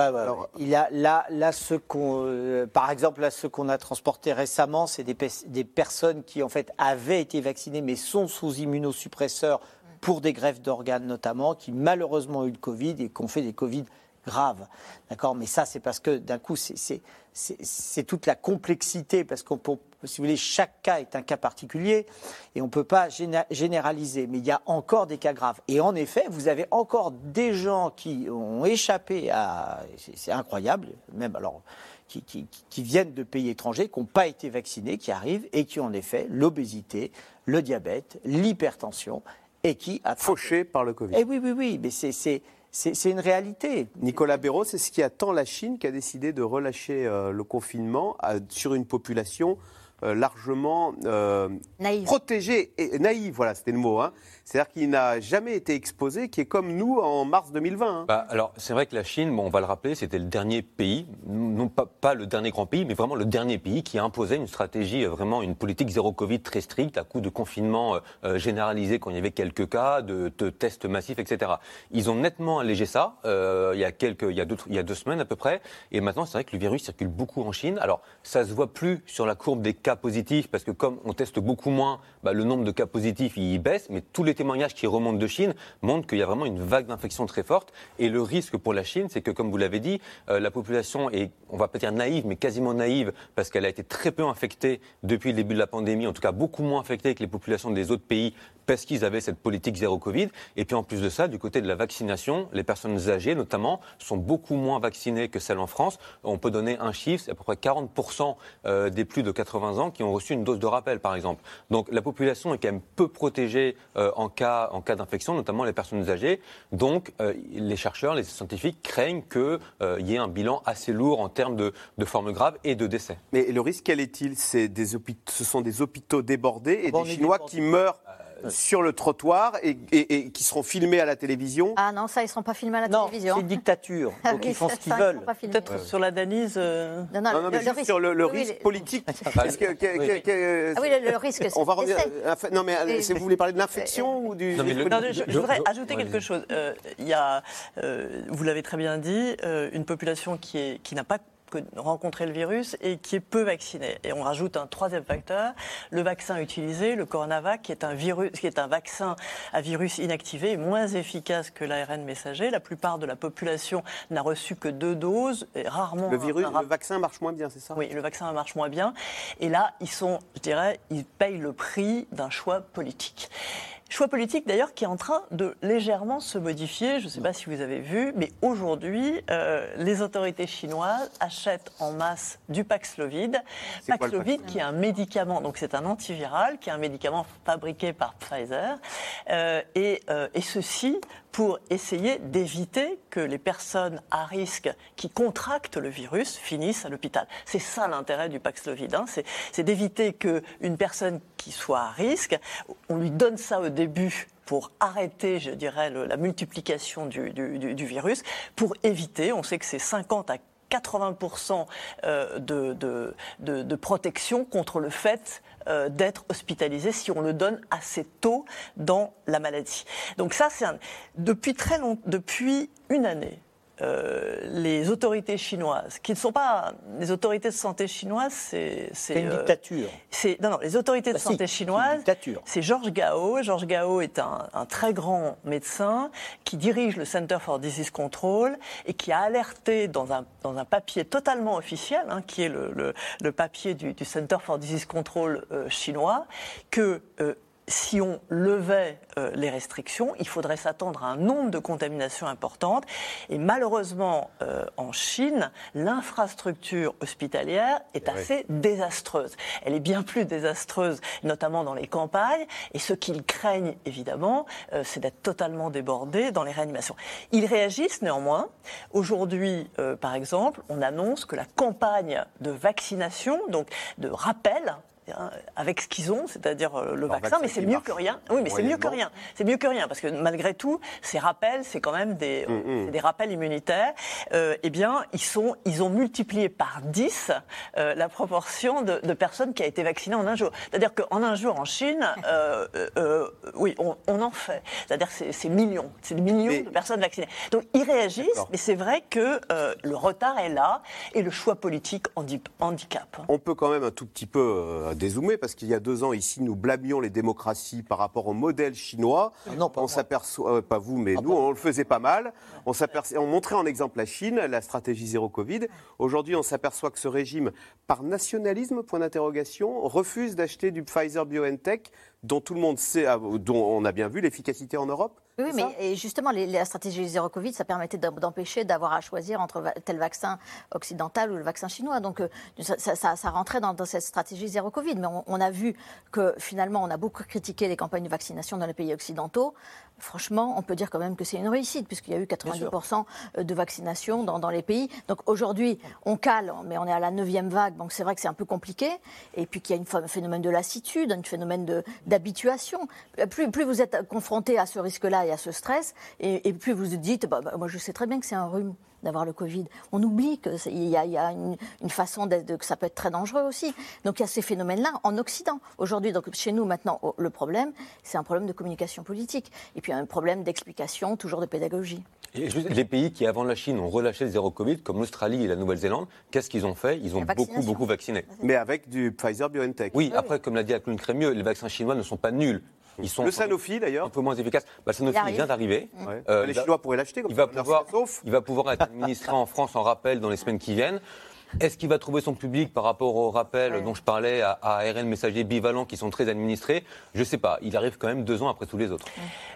il y a là, là ce qu'on, euh, par exemple, là, ceux qu'on a transportés récemment, c'est des, des personnes qui en fait avaient été vaccinées, mais sont sous immunosuppresseurs pour des greffes d'organes notamment, qui malheureusement ont eu le Covid et qui ont fait des Covid graves. D'accord Mais ça, c'est parce que d'un coup, c'est toute la complexité, parce qu'on si vous voulez, chaque cas est un cas particulier et on ne peut pas généraliser. Mais il y a encore des cas graves. Et en effet, vous avez encore des gens qui ont échappé à. C'est incroyable, même alors. Qui, qui, viennent de pays étrangers, qui n'ont pas été vaccinés, qui arrivent et qui ont en effet l'obésité, le diabète, l'hypertension et qui... Fauchés par le Covid. Eh oui, oui, oui, mais c'est c'est une réalité. Nicolas Béraud, c'est ce qui attend la Chine qui a décidé de relâcher euh, le confinement sur une population euh, largement euh, protégée et naïve. Voilà, c'était le mot. Hein. C'est-à-dire qu'il n'a jamais été exposé, qui est comme nous en mars 2020. Hein. Bah, alors, c'est vrai que la Chine, bon, on va le rappeler, c'était le dernier pays, non pas, le dernier grand pays, mais vraiment le dernier pays qui a imposé une stratégie, euh, vraiment une politique zéro Covid très stricte, à coup de confinement euh, euh, généralisé quand il y avait quelques cas, de, tests massifs, etc. Ils ont nettement allégé ça il, y a quelques, il y a deux semaines à peu près, et maintenant, c'est vrai que le virus circule beaucoup en Chine. Alors, ça se voit plus sur la courbe des cas positifs, parce que comme on teste beaucoup moins, bah, le nombre de cas positifs, il baisse, mais tous les témoignages qui remontent de Chine montrent qu'il y a vraiment une vague d'infection très forte. Et le risque pour la Chine, c'est que, comme vous l'avez dit, euh, la population est, on va pas dire naïve, mais quasiment naïve, parce qu'elle a été très peu infectée depuis le début de la pandémie, en tout cas beaucoup moins infectée que les populations des autres pays parce qu'ils avaient cette politique zéro Covid. Et puis en plus de ça, du côté de la vaccination, les personnes âgées notamment sont beaucoup moins vaccinées que celles en France. On peut donner un chiffre, c'est à peu près 40% euh, des plus de 80 ans qui ont reçu une dose de rappel, par exemple. Donc la population est quand même peu protégée euh, en cas, en cas d'infection, notamment les personnes âgées. Donc euh, les chercheurs, les scientifiques craignent qu'il y ait un bilan assez lourd en termes de, de formes graves et de décès. Mais le risque, quel est-il? Ce sont des hôpitaux débordés et des Chinois qui meurent sur le trottoir et, et- et qui seront filmés à la télévision. Ah non, ça, ils ne seront pas filmés à la Non, télévision. c'est une dictature. Ah Donc oui, ils font ce qu'ils veulent. sont pas filmés. Peut-être sur la Danise. euh, Non, non, Non, non, mais le- le juste risque- sur le, le oui, risque politique. Parce que, que- que- que- Ah oui, le, le risque, c'est on va revenir. euh, Non, mais euh, vous voulez parler de l'infection ou du. Non, mais le- Non, je, voudrais je- ajouter quelque chose. Euh, Il y a, euh, vous l'avez très bien dit, euh, une population qui n'a pas que- rencontré le virus et qui est peu vaccinée. Et on rajoute un troisième facteur, le vaccin utilisé, le Coronavac, qui est un virus, qui est un vaccin à virus inactivé, moins efficace que l'ARN messager. La plupart de la population n'a reçu que deux doses, et rarement Le virus, un le vaccin marche moins bien, c'est ça? Oui, le vaccin marche moins bien. Et là, ils sont, je dirais, ils payent le prix d'un choix politique. Choix politique d'ailleurs qui est en train de légèrement se modifier. Je ne sais pas si vous avez vu, mais aujourd'hui, euh, les autorités chinoises achètent en masse du Paxlovid. Paxlovid qui est un médicament, donc c'est un antiviral, qui est un médicament fabriqué par Pfizer. Euh, et, euh, et ceci pour essayer d'éviter que les personnes à risque qui contractent le virus finissent à l'hôpital. C'est ça l'intérêt du Paxlovid, hein. c'est d'éviter qu'une personne qui soit à risque, on lui donne ça au début pour arrêter, je dirais, la multiplication du, virus, pour éviter, on sait que c'est 50 à 80% euh, de protection contre le fait euh, d'être hospitalisé si on le donne assez tôt dans la maladie. Donc ça, c'est un- depuis très long, depuis une année. Euh, les autorités chinoises, qui ne sont pas les autorités de santé chinoises, c'est C'est une euh, dictature. c'est non non les autorités de si, santé c'est une chinoises. dictature. C'est Georges Gao. Georges Gao est un, un très grand médecin qui dirige le Center for Disease Control et qui a alerté dans un, dans un papier totalement officiel, hein, qui est le, le- le papier du, du Center for Disease Control euh, chinois, que si on levait euh, les restrictions, il faudrait s'attendre à un nombre de contaminations importantes. Et malheureusement, euh, en Chine, l'infrastructure hospitalière est assez désastreuse. Elle est bien plus désastreuse, notamment dans les campagnes. Et ce qu'ils craignent, évidemment, euh, c'est d'être totalement débordés dans les réanimations. Ils réagissent néanmoins. Aujourd'hui, euh, par exemple, on annonce que la campagne de vaccination, donc de rappel, avec ce qu'ils ont, c'est-à-dire euh, le vaccin, vaccin mais c'est mieux marche que rien. Oui, mais c'est mieux que rien. C'est mieux que rien parce que malgré tout, ces rappels, c'est quand même des, Mm, mm. des rappels immunitaires. Euh, eh bien, ils sont, ils ont multiplié par 10 euh, la proportion de, de personnes qui a été vaccinées en un jour. C'est-à-dire qu'en un jour en Chine, euh, euh, euh, oui, on, on en fait. C'est-à-dire que c'est- millions, c'est des millions Mais- de personnes vaccinées. Donc ils réagissent, mais c'est vrai que euh, le retard est là et le choix politique handi- handicape. On peut quand même un tout petit peu euh, dézoomer parce qu'il y a deux ans ici, nous blâmions les démocraties par rapport au modèle chinois. Ah non, pas on s'aperçoit, euh, pas vous, mais nous, on le faisait pas mal. On, s'aperçoit- on montrait en exemple la Chine, la stratégie zéro Covid. Aujourd'hui, on s'aperçoit que ce régime, par nationalisme, point d'interrogation, refuse d'acheter du Pfizer BioNTech, dont tout le monde sait, ah, dont on a bien vu l'efficacité en Europe. Oui, mais et justement, les- la stratégie zéro Covid, ça permettait d'em- d'empêcher d'avoir à choisir entre tel vaccin occidental ou le vaccin chinois. Donc, euh, ça, ça- ça- ça rentrait dans, dans cette stratégie zéro Covid. Mais on, on a vu que finalement, on a beaucoup critiqué les campagnes de vaccination dans les pays occidentaux. Franchement, on peut dire quand même que c'est une réussite, puisqu'il y a eu 90% de vaccination dans, dans les pays. Donc aujourd'hui, on cale, mais on est à la neuvième vague, donc c'est vrai que c'est un peu compliqué. Et puis qu'il y a un phénomène de lassitude, un phénomène d'habituation. Plus, plus vous êtes confronté à ce risque-là et à ce stress, et, et plus vous vous dites, bah, bah, moi je sais très bien que c'est un rhume d'avoir le Covid. On oublie qu'il y a, y a une, une façon de, que ça peut être très dangereux aussi. Donc il y a ces phénomènes-là en Occident. Aujourd'hui, donc chez nous maintenant, oh, le problème, c'est un problème de communication politique. Et puis un problème d'explication, toujours de pédagogie. Et juste, les pays qui, avant la Chine, ont relâché le zéro Covid, comme l'Australie et la Nouvelle-Zélande, qu'est-ce qu'ils ont fait? Ils ont beaucoup, beaucoup vacciné. Mais avec du Pfizer BioNTech. Oui, après, comme l'a dit Alcune Crémieux, les vaccins chinois ne sont pas nuls. Ils sont Le Sanofi, d'ailleurs. un peu moins efficaces. Bah, le Sanofi Il vient d'arriver. Ouais. Euh, les il va- Chinois pourraient l'acheter. comme il va, pouvoir, il va pouvoir être administré en France en rappel dans les semaines qui viennent. Est-ce qu'il va trouver son public par rapport au rappel Ouais. dont je parlais à, à ARN messager bivalent qui sont très administrés? Je ne sais pas. Il arrive quand même deux ans après tous les autres.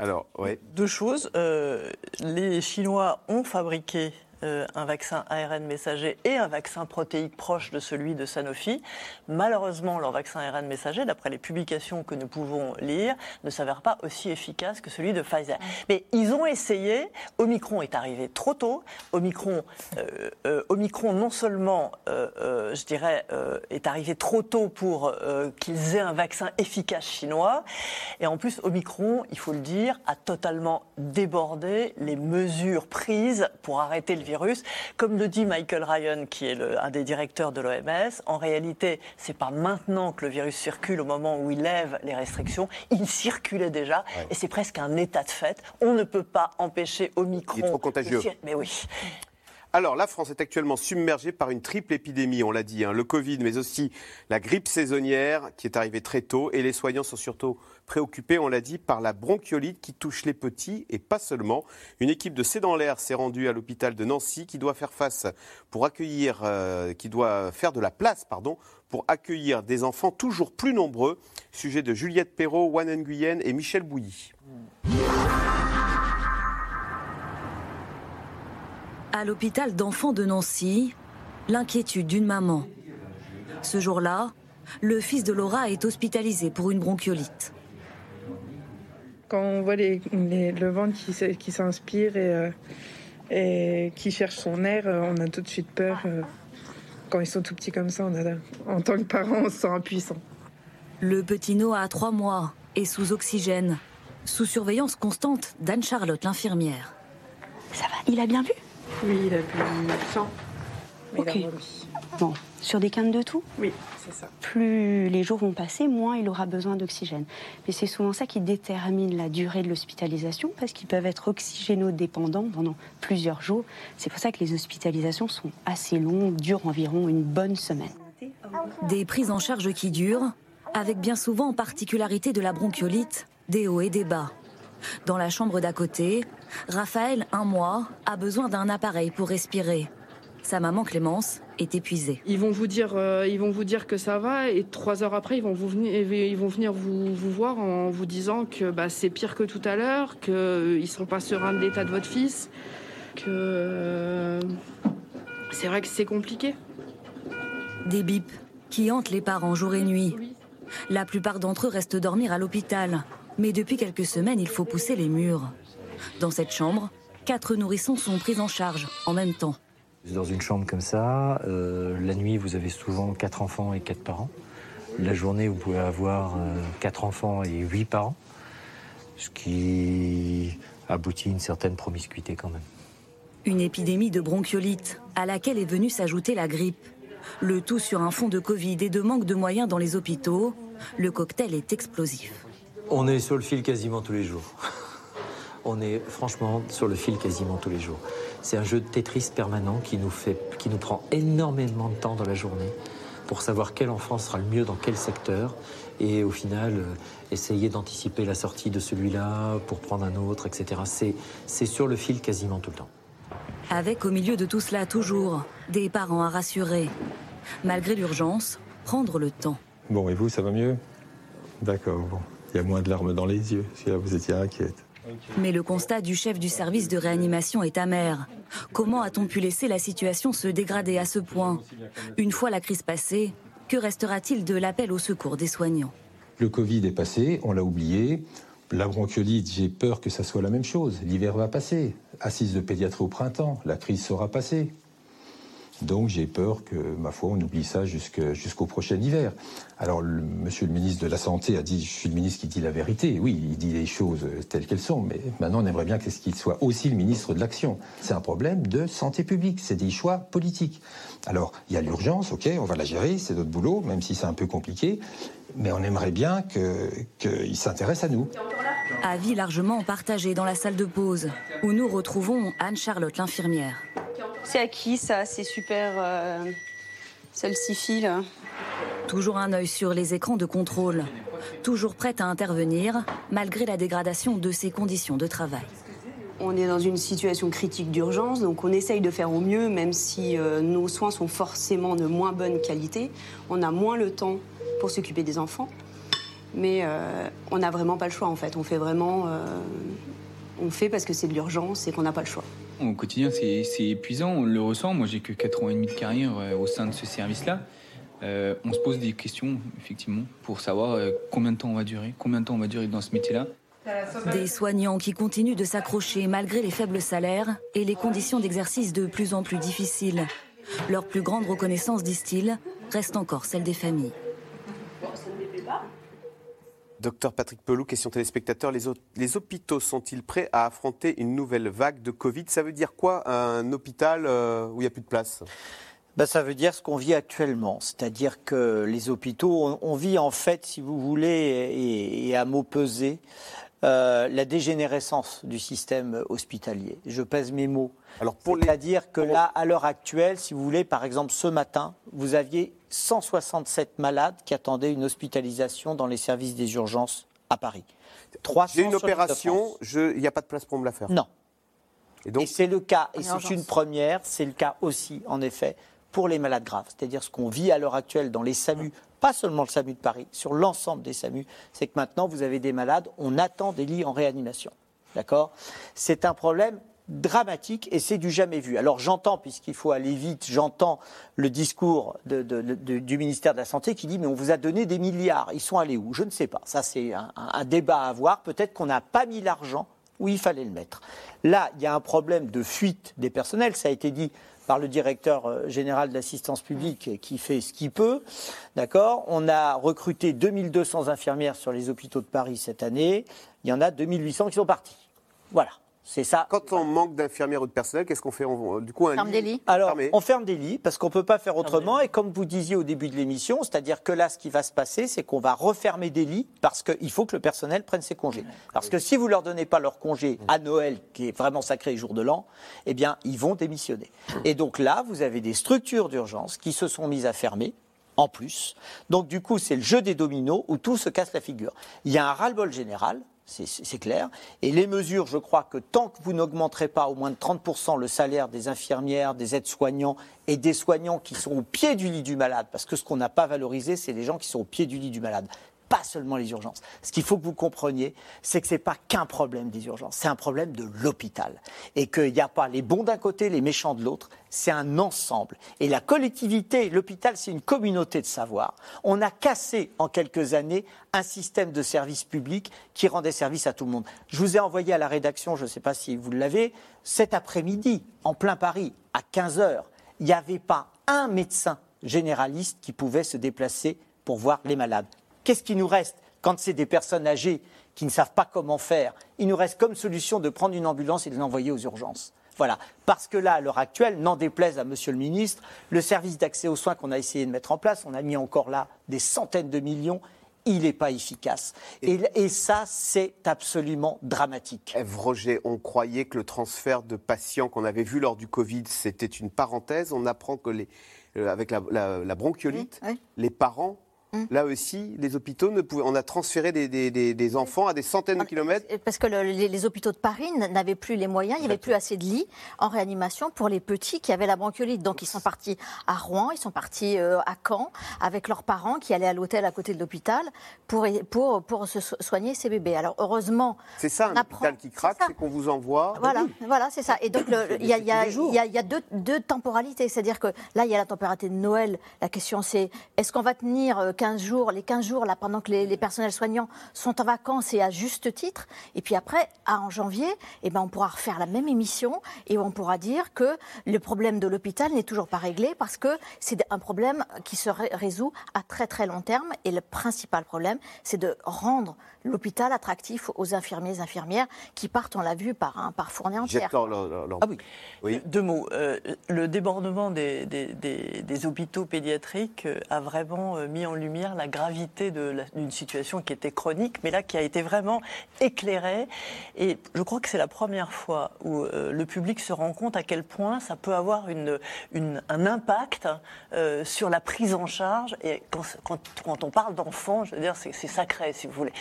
Alors, ouais. Deux choses. Euh, les Chinois ont fabriqué euh, un vaccin ARN messager et un vaccin protéique proche de celui de Sanofi. Malheureusement, leur vaccin ARN messager, d'après les publications que nous pouvons lire, ne s'avère pas aussi efficace que celui de Pfizer. Mais ils ont essayé. Omicron est arrivé trop tôt. Omicron, euh, euh, Omicron non seulement, je dirais, est arrivé trop tôt pour qu'ils aient un vaccin efficace chinois, et en plus, Omicron, il faut le dire, a totalement débordé les mesures prises pour arrêter le virus comme le dit Michael Ryan, qui est un des directeurs de l'OMS, en réalité, c'est pas maintenant que le virus circule au moment où il lève les restrictions. Il circulait déjà et c'est presque un état de fait. On ne peut pas empêcher Omicron. Il est trop contagieux. Mais oui. Alors, la France est actuellement submergée par une triple épidémie, on l'a dit, hein. le Covid, mais aussi la grippe saisonnière qui est arrivée très tôt, et les soignants sont surtout préoccupés, on l'a dit, par la bronchiolite qui touche les petits et pas seulement. Une équipe de C'est dans l'air s'est rendue à l'hôpital de Nancy qui doit faire face pour accueillir, euh, qui doit faire de la place, pour accueillir des enfants toujours plus nombreux. Sujet de Juliette Perrault, Wan Nguyen et Michel Bouilly. À l'hôpital d'enfants de Nancy, l'inquiétude d'une maman. Ce jour-là, le fils de Laura est hospitalisé pour une bronchiolite. Quand on voit le ventre qui, s'inspire euh, et, qui cherche son air, euh, on a tout de suite peur. Euh. Quand ils sont tout petits comme ça, en tant que parent, on se sent impuissant. Le petit Noah a trois mois et sous oxygène, sous surveillance constante d'Anne-Charlotte, l'infirmière. Ça va, il a bien vu? Oui, il a bu 100. ok. bon, sur des cannes de tout? Oui, c'est ça. Plus les jours vont passer, moins il aura besoin d'oxygène. Mais c'est souvent ça qui détermine la durée de l'hospitalisation, parce qu'ils peuvent être oxygénodépendants pendant plusieurs jours. C'est pour ça que les hospitalisations sont assez longues, durent environ une bonne semaine. Des prises en charge qui durent, avec bien souvent en particularité de la bronchiolite, des hauts et des bas. Dans la chambre d'à côté, Raphaël, un mois, a besoin d'un appareil pour respirer. Sa maman Clémence est épuisée. Ils vont vous dire, euh, ils vont vous dire que ça va et trois heures après, ils vont, vous venir, ils vont venir vous, voir en vous disant que bah, c'est pire que tout à l'heure, qu'ils ne sont pas sereins de l'état de votre fils, que euh, c'est vrai que c'est compliqué. Des bips qui hantent les parents jour et nuit. La plupart d'entre eux restent dormir à l'hôpital. Mais depuis quelques semaines, il faut pousser les murs. Dans cette chambre, quatre nourrissons sont pris en charge en même temps. Dans une chambre comme ça, euh, la nuit, vous avez souvent quatre enfants et quatre parents. La journée, vous pouvez avoir euh, quatre enfants et huit parents, ce qui aboutit à une certaine promiscuité quand même. Une épidémie de bronchiolite à laquelle est venue s'ajouter la grippe. Le tout sur un fond de Covid et de manque de moyens dans les hôpitaux, le cocktail est explosif. On est sur le fil quasiment tous les jours. On est franchement sur le fil quasiment tous les jours. C'est un jeu de Tetris permanent qui nous, fait, qui nous prend énormément de temps dans la journée pour savoir quel enfant sera le mieux dans quel secteur et au final euh, essayer d'anticiper la sortie de celui-là pour prendre un autre, etc. C'est sur le fil quasiment tout le temps. Avec au milieu de tout cela toujours des parents à rassurer. Malgré l'urgence, prendre le temps. Bon, et vous, ça va mieux? D'accord, bon. Il y a moins de larmes dans les yeux, si là vous étiez inquiète. Mais le constat du chef du service de réanimation est amer. Comment a-t-on pu laisser la situation se dégrader à ce point Une fois la crise passée, que restera-t-il de l'appel au secours des soignants Le Covid est passé, on l'a oublié. La bronchiolite, j'ai peur que ça soit la même chose. L'hiver va passer. Assise de pédiatrie au printemps, la crise sera passée. Donc j'ai peur que, ma foi, on oublie ça jusqu'au prochain hiver. Alors, le, monsieur le ministre de la Santé a dit, je suis le ministre qui dit la vérité. Oui, il dit les choses telles qu'elles sont, mais maintenant on aimerait bien qu'il soit aussi le ministre de l'Action. C'est un problème de santé publique, c'est des choix politiques. Alors, il y a l'urgence, ok, on va la gérer, c'est notre boulot, même si c'est un peu compliqué, mais on aimerait bien qu'il s'intéresse à nous. Avis largement partagé dans la salle de pause, où nous retrouvons Anne-Charlotte, l'infirmière. C'est à qui ça? C'est super. Euh, fil Toujours un œil sur les écrans de contrôle. Toujours prête à intervenir, malgré la dégradation de ses conditions de travail. On est dans une situation critique d'urgence, donc on essaye de faire au mieux, même si euh, nos soins sont forcément de moins bonne qualité. On a moins le temps pour s'occuper des enfants. Mais euh, on n'a vraiment pas le choix en fait. On fait vraiment. Euh, on fait parce que c'est de l'urgence et qu'on n'a pas le choix. Au quotidien, c'est épuisant, on le ressent. Moi, j'ai que 4 ans et demi de carrière euh, au sein de ce service-là. Euh, on se pose des questions, effectivement, pour savoir euh, combien de temps on va durer, combien de temps on va durer dans ce métier-là. Des soignants qui continuent de s'accrocher malgré les faibles salaires et les conditions d'exercice de plus en plus difficiles. Leur plus grande reconnaissance, disent-ils, reste encore celle des familles. Docteur Patrick Pelou, question téléspectateur. Les, les hôpitaux sont-ils prêts à affronter une nouvelle vague de Covid? Ça veut dire quoi un hôpital euh, où il n'y a plus de place? Ben, ça veut dire ce qu'on vit actuellement, c'est-à-dire que les hôpitaux, on, on vit en fait, si vous voulez, et, et à mots pesés, euh, la dégénérescence du système hospitalier. Je pèse mes mots. Alors pour c'est-à-dire que là, à l'heure actuelle, si vous voulez, par exemple, ce matin, vous aviez 167 malades qui attendaient une hospitalisation dans les services des urgences à Paris. 300 J'ai une opération, il n'y a pas de place pour me la faire. Non. Et donc, c'est le cas, et c'est une première, c'est le cas aussi, en effet, pour les malades graves. C'est-à-dire ce qu'on vit à l'heure actuelle dans les SAMU, pas seulement le SAMU de Paris, sur l'ensemble des SAMU, c'est que maintenant vous avez des malades, on attend des lits en réanimation. D'accord? C'est un problème dramatique et c'est du jamais vu. Alors j'entends, puisqu'il faut aller vite, j'entends le discours du ministère de la Santé qui dit mais on vous a donné des milliards, ils sont allés où? Je ne sais pas. Ça c'est un débat à avoir. Peut-être qu'on n'a pas mis l'argent où il fallait le mettre. Là, il y a un problème de fuite des personnels, ça a été dit par le directeur euh, général de l'assistance publique qui fait ce qu'il peut. D'accord On a recruté 2200 infirmières sur les hôpitaux de Paris cette année. Il y en a 2800 qui sont partis. Voilà. C'est ça. Quand on manque d'infirmières ou de personnel, qu'est-ce qu'on fait On- Du coup, un lit Alors, fermé. on ferme des lits parce qu'on ne peut pas faire autrement. Et comme vous disiez au début de l'émission, c'est-à-dire que là, ce qui va se passer, c'est qu'on va refermer des lits parce qu'il faut que le personnel prenne ses congés. Parce que si vous leur donnez pas leur congé à Noël, qui est vraiment sacré jour de l'an, eh bien, ils vont démissionner. Et donc là, vous avez des structures d'urgence qui se sont mises à fermer. En plus. Donc, du coup, c'est le jeu des dominos où tout se casse la figure. Il y a un ras-le-bol général, c'est- clair. Et les mesures, je crois que tant que vous n'augmenterez pas au moins de 30% le salaire des infirmières, des aides-soignants et des soignants qui sont au pied du lit du malade, parce que ce qu'on n'a pas valorisé, c'est les gens qui sont au pied du lit du malade pas seulement les urgences. Ce qu'il faut que vous compreniez, c'est que ce n'est pas qu'un problème des urgences, c'est un problème de l'hôpital. Et qu'il n'y a pas les bons d'un côté, les méchants de l'autre, c'est un ensemble. Et la collectivité, l'hôpital, c'est une communauté de savoir. On a cassé en quelques années un système de service public qui rendait service à tout le monde. Je vous ai envoyé à la rédaction, je ne sais pas si vous l'avez, cet après-midi, en plein Paris, à 15h, il n'y avait pas un médecin généraliste qui pouvait se déplacer pour voir les malades. Qu'est-ce qui nous reste quand c'est des personnes âgées qui ne savent pas comment faire? Il nous reste comme solution de prendre une ambulance et de l'envoyer aux urgences. Voilà. Parce que là, à l'heure actuelle, n'en déplaise à Monsieur le ministre, le service d'accès aux soins qu'on a essayé de mettre en place, on a mis encore là des centaines de millions, il n'est pas efficace. Et, et ça, c'est absolument dramatique. Ève Roger, on croyait que le transfert de patients qu'on avait vu lors du Covid, c'était une parenthèse. On apprend que les, euh, avec la, la- la bronchiolite, les parents, là aussi, les hôpitaux ne pouvaient. On a transféré des, des- des- des enfants à des centaines de kilomètres. Parce que le- les, les hôpitaux de Paris n'avaient plus les moyens, il n'y avait plus assez de lits en réanimation pour les petits qui avaient la bronchiolite. Donc ils sont partis à Rouen, ils sont partis euh, à Caen avec leurs parents qui allaient à l'hôtel à côté de l'hôpital pour, pour, pour se so- soigner ces bébés. Alors heureusement, C'est ça, un apprend- hôpital qui craque, c'est qu'on vous envoie. voilà, voilà, c'est ça. Et donc, il y y y y a deux, deux temporalités. C'est-à-dire que là, il y a la temporalité de Noël. La question, c'est est-ce qu'on va tenir euh, 15 jours, les 15 jours, là, pendant que les, les personnels soignants sont en vacances et à juste titre Et puis après, à- en janvier, eh ben, on pourra refaire la même émission et on pourra dire que le problème de l'hôpital n'est toujours pas réglé parce que c'est un problème qui se ré- résout à très très long terme. Et le principal problème, c'est de rendre l'hôpital attractif aux infirmiers et infirmières qui partent, on l'a vu, par, un, par fournée entière. Leur- leur- leur- Ah oui. Oui. Deux mots. Euh, le débordement des, des- des- des hôpitaux pédiatriques euh, a vraiment euh, mis en lumière la gravité d'une situation qui était chronique, mais là qui a été vraiment éclairée. Et je crois que c'est la première fois où euh, le public se rend compte à quel point ça peut avoir une, un impact euh, sur la prise en charge. Et quand, on parle d'enfants, je veux dire, c'est sacré, si vous voulez.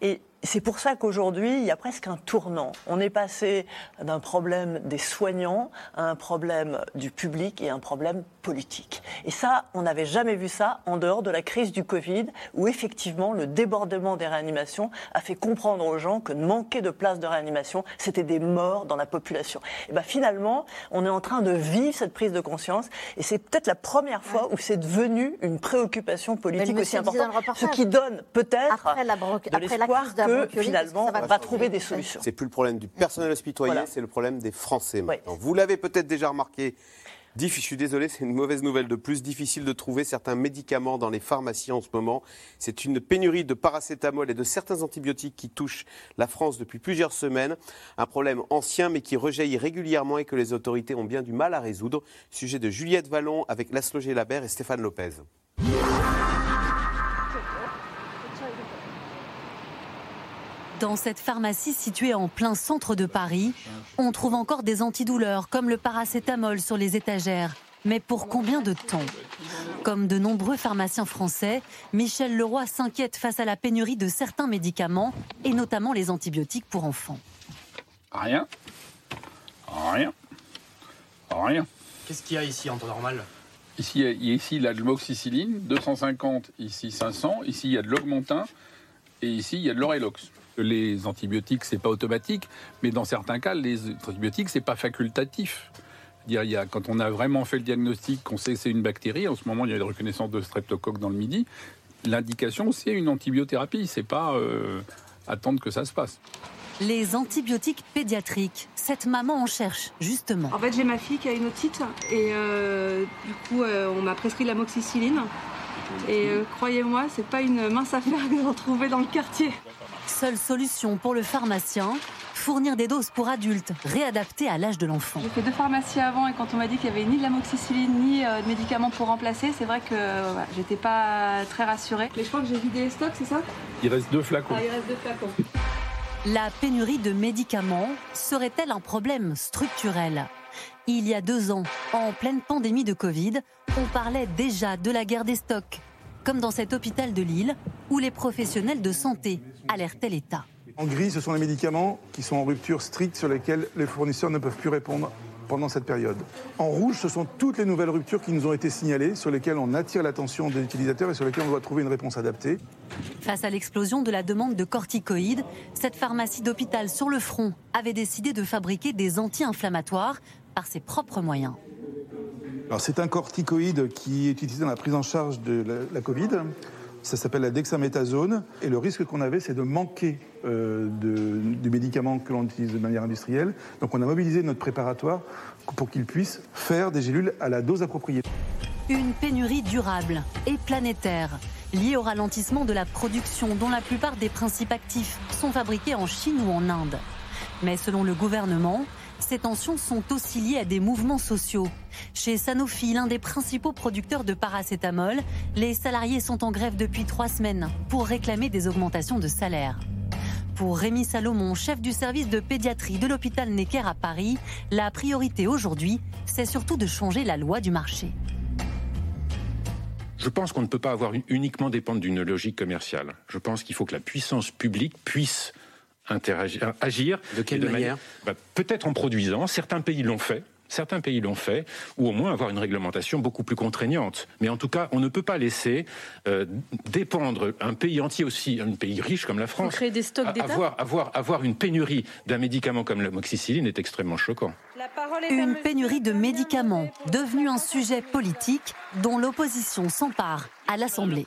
Et c'est pour ça qu'aujourd'hui, il y a presque un tournant. On est passé d'un problème des soignants à un problème du public et un problème politique. Et ça, on n'avait jamais vu ça en dehors de la crise du Covid, où effectivement le débordement des réanimations a fait comprendre aux gens que manquer de places de réanimation, c'était des morts dans la population. Et ben finalement, on est en train de vivre cette prise de conscience, et c'est peut-être la première fois où c'est devenu une préoccupation politique aussi importante, ce qui donne peut-être de l'espoir que finalement on va trouver des solutions. C'est plus le problème du personnel hospitalier, c'est le problème des Français. maintenant. Vous l'avez peut-être déjà remarqué. Je suis désolé, c'est une mauvaise nouvelle de plus. Difficile de trouver certains médicaments dans les pharmacies en ce moment. C'est une pénurie de paracétamol et de certains antibiotiques qui touchent la France depuis plusieurs semaines. Un problème ancien mais qui rejaillit régulièrement et que les autorités ont bien du mal à résoudre. Sujet de Juliette Vallon avec Laszlo Labert et Stéphane Lopez. Dans cette pharmacie située en plein centre de Paris, on trouve encore des antidouleurs comme le paracétamol sur les étagères. Mais pour combien de temps? Comme de nombreux pharmaciens français, Michel Leroy s'inquiète face à la pénurie de certains médicaments, et notamment les antibiotiques pour enfants. Rien. Rien. Rien. Qu'est-ce qu'il y a ici en temps normal? Ici, il y a ici la moxicilline, 250, ici 500, ici il y a de l'augmentin, et ici il y a de l'orelox. Les antibiotiques, c'est pas automatique, mais dans certains cas, les antibiotiques, c'est pas facultatif. Il y a, quand on a vraiment fait le diagnostic, qu'on sait que c'est une bactérie, en ce moment il y a une reconnaissance de streptocoque dans le midi, l'indication c'est une antibiothérapie, c'est pas euh, attendre que ça se passe. Les antibiotiques pédiatriques, cette maman en cherche justement. En fait, j'ai ma fille qui a une otite et euh, du coup, euh, on m'a prescrit la moxicilline. Et croyez-moi, c'est pas une mince affaire que de retrouver dans le quartier. Seule solution pour le pharmacien, fournir des doses pour adultes réadaptées à l'âge de l'enfant. J'ai fait deux pharmacies avant et quand on m'a dit qu'il n'y avait ni de l'amoxicilline ni euh, de médicaments pour remplacer, c'est vrai que euh, voilà, j'étais pas très rassurée. Mais je crois que j'ai vidé les stocks, c'est ça? Il reste deux flacons. Ah, il reste deux flacons. La pénurie de médicaments serait-elle un problème structurel? Il y a deux ans, en pleine pandémie de Covid, on parlait déjà de la guerre des stocks comme dans cet hôpital de Lille, où les professionnels de santé alertaient l'État. En gris, ce sont les médicaments qui sont en rupture stricte sur lesquels les fournisseurs ne peuvent plus répondre pendant cette période. En rouge, ce sont toutes les nouvelles ruptures qui nous ont été signalées, sur lesquelles on attire l'attention des utilisateurs et sur lesquelles on doit trouver une réponse adaptée. Face à l'explosion de la demande de corticoïdes, cette pharmacie d'hôpital sur le front avait décidé de fabriquer des anti-inflammatoires par ses propres moyens. C'est un corticoïde qui est utilisé dans la prise en charge de la, Covid. Ça s'appelle la dexaméthasone. Et le risque qu'on avait, c'est de manquer euh, de, du que l'on utilise de manière industrielle. Donc on a mobilisé notre préparatoire pour qu'il puisse faire des gélules à la dose appropriée. Une pénurie durable et planétaire liée au ralentissement de la production dont la plupart des principes actifs sont fabriqués en Chine ou en Inde. Mais selon le gouvernement, ces tensions sont aussi liées à des mouvements sociaux. Chez Sanofi, l'un des principaux producteurs de paracétamol, les salariés sont en grève depuis trois semaines pour réclamer des augmentations de salaire. Pour Rémi Salomon, chef du service de pédiatrie de l'hôpital Necker à Paris, la priorité aujourd'hui, c'est surtout de changer la loi du marché. Je pense qu'on ne peut pas avoir uniquement dépendre d'une logique commerciale. Je pense qu'il faut que la puissance publique puisse interagir, agir. De quelle manière, bah, Peut-être en produisant. Certains pays l'ont fait. Certains pays l'ont fait, ou au moins avoir une réglementation beaucoup plus contraignante. Mais en tout cas, on ne peut pas laisser euh, dépendre un pays entier aussi, un pays riche comme la France, créer des stocks avoir, avoir, avoir une pénurie d'un médicament comme l'amoxicilline est extrêmement choquant. Une pénurie de médicaments, devenue un sujet politique dont l'opposition s'empare à l'Assemblée.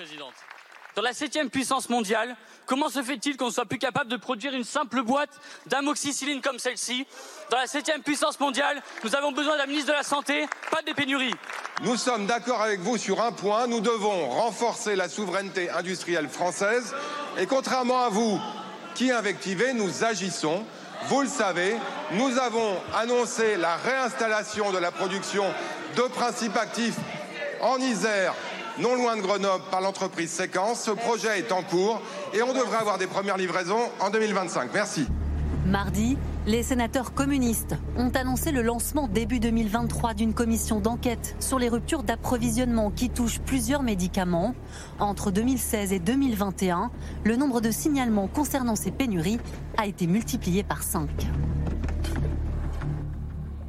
Dans la septième puissance mondiale, comment se fait-il qu'on soit plus capable de produire une simple boîte d'amoxicilline comme celle-ci? Dans la septième puissance mondiale, nous avons besoin d'un ministre de la Santé, pas de pénurie. Nous sommes d'accord avec vous sur un point, nous devons renforcer la souveraineté industrielle française et contrairement à vous qui invectivez, nous agissons. Vous le savez, nous avons annoncé la réinstallation de la production de principes actifs en Isère non loin de Grenoble, par l'entreprise Séquence. Ce projet est en cours et on devrait avoir des premières livraisons en 2025. Merci. Mardi, les sénateurs communistes ont annoncé le lancement début 2023 d'une commission d'enquête sur les ruptures d'approvisionnement qui touchent plusieurs médicaments. Entre 2016 et 2021, le nombre de signalements concernant ces pénuries a été multiplié par 5.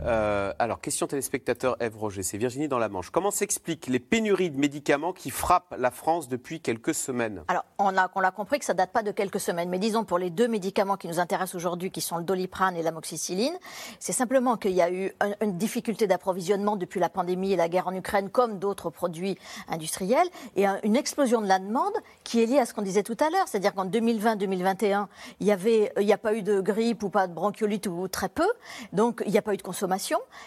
Euh, alors, question téléspectateur Eve Roger, c'est Virginie dans la Manche. Comment s'expliquent les pénuries de médicaments qui frappent la France depuis quelques semaines? Alors, on a, on l'a compris que ça date pas de quelques semaines, mais disons pour les deux médicaments qui nous intéressent aujourd'hui, qui sont le doliprane et l'amoxicilline, c'est simplement qu'il y a eu un- une difficulté d'approvisionnement depuis la pandémie et la guerre en Ukraine, comme d'autres produits industriels, et un- une explosion de la demande qui est liée à ce qu'on disait tout à l'heure, c'est-à-dire qu'en 2020-2021, il y avait, il n'y a pas eu de grippe ou pas de bronchiolite ou très peu, donc il n'y a pas eu de consommation,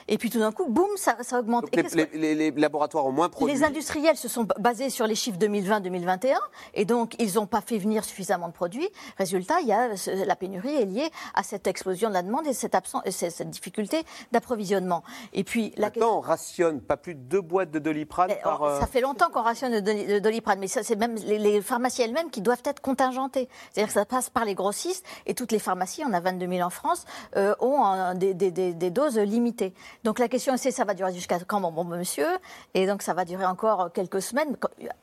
et puis tout d'un coup, boum, ça, ça augmente. Les, qu'est-ce que- les- les- les laboratoires ont moins produit. les industriels se sont basés sur les chiffres 2020-2021 et donc ils n'ont pas fait venir suffisamment de produits. Résultat, il y a la pénurie est liée à cette explosion de la demande et cette, absence, difficulté d'approvisionnement. Et puis la Maintenant, on rationne pas plus de deux boîtes de doliprane par. Euh, ça fait longtemps qu'on rationne le doli- le doliprane, mais ça, c'est même les, les pharmacies elles-mêmes qui doivent être contingentées. C'est-à-dire que ça passe par les grossistes et toutes les pharmacies, on a 22 000 en France, euh, ont des, des- des- des doses limitées. Donc la question c'est ça va durer jusqu'à quand, mon bon monsieur? Et donc ça va durer encore quelques semaines,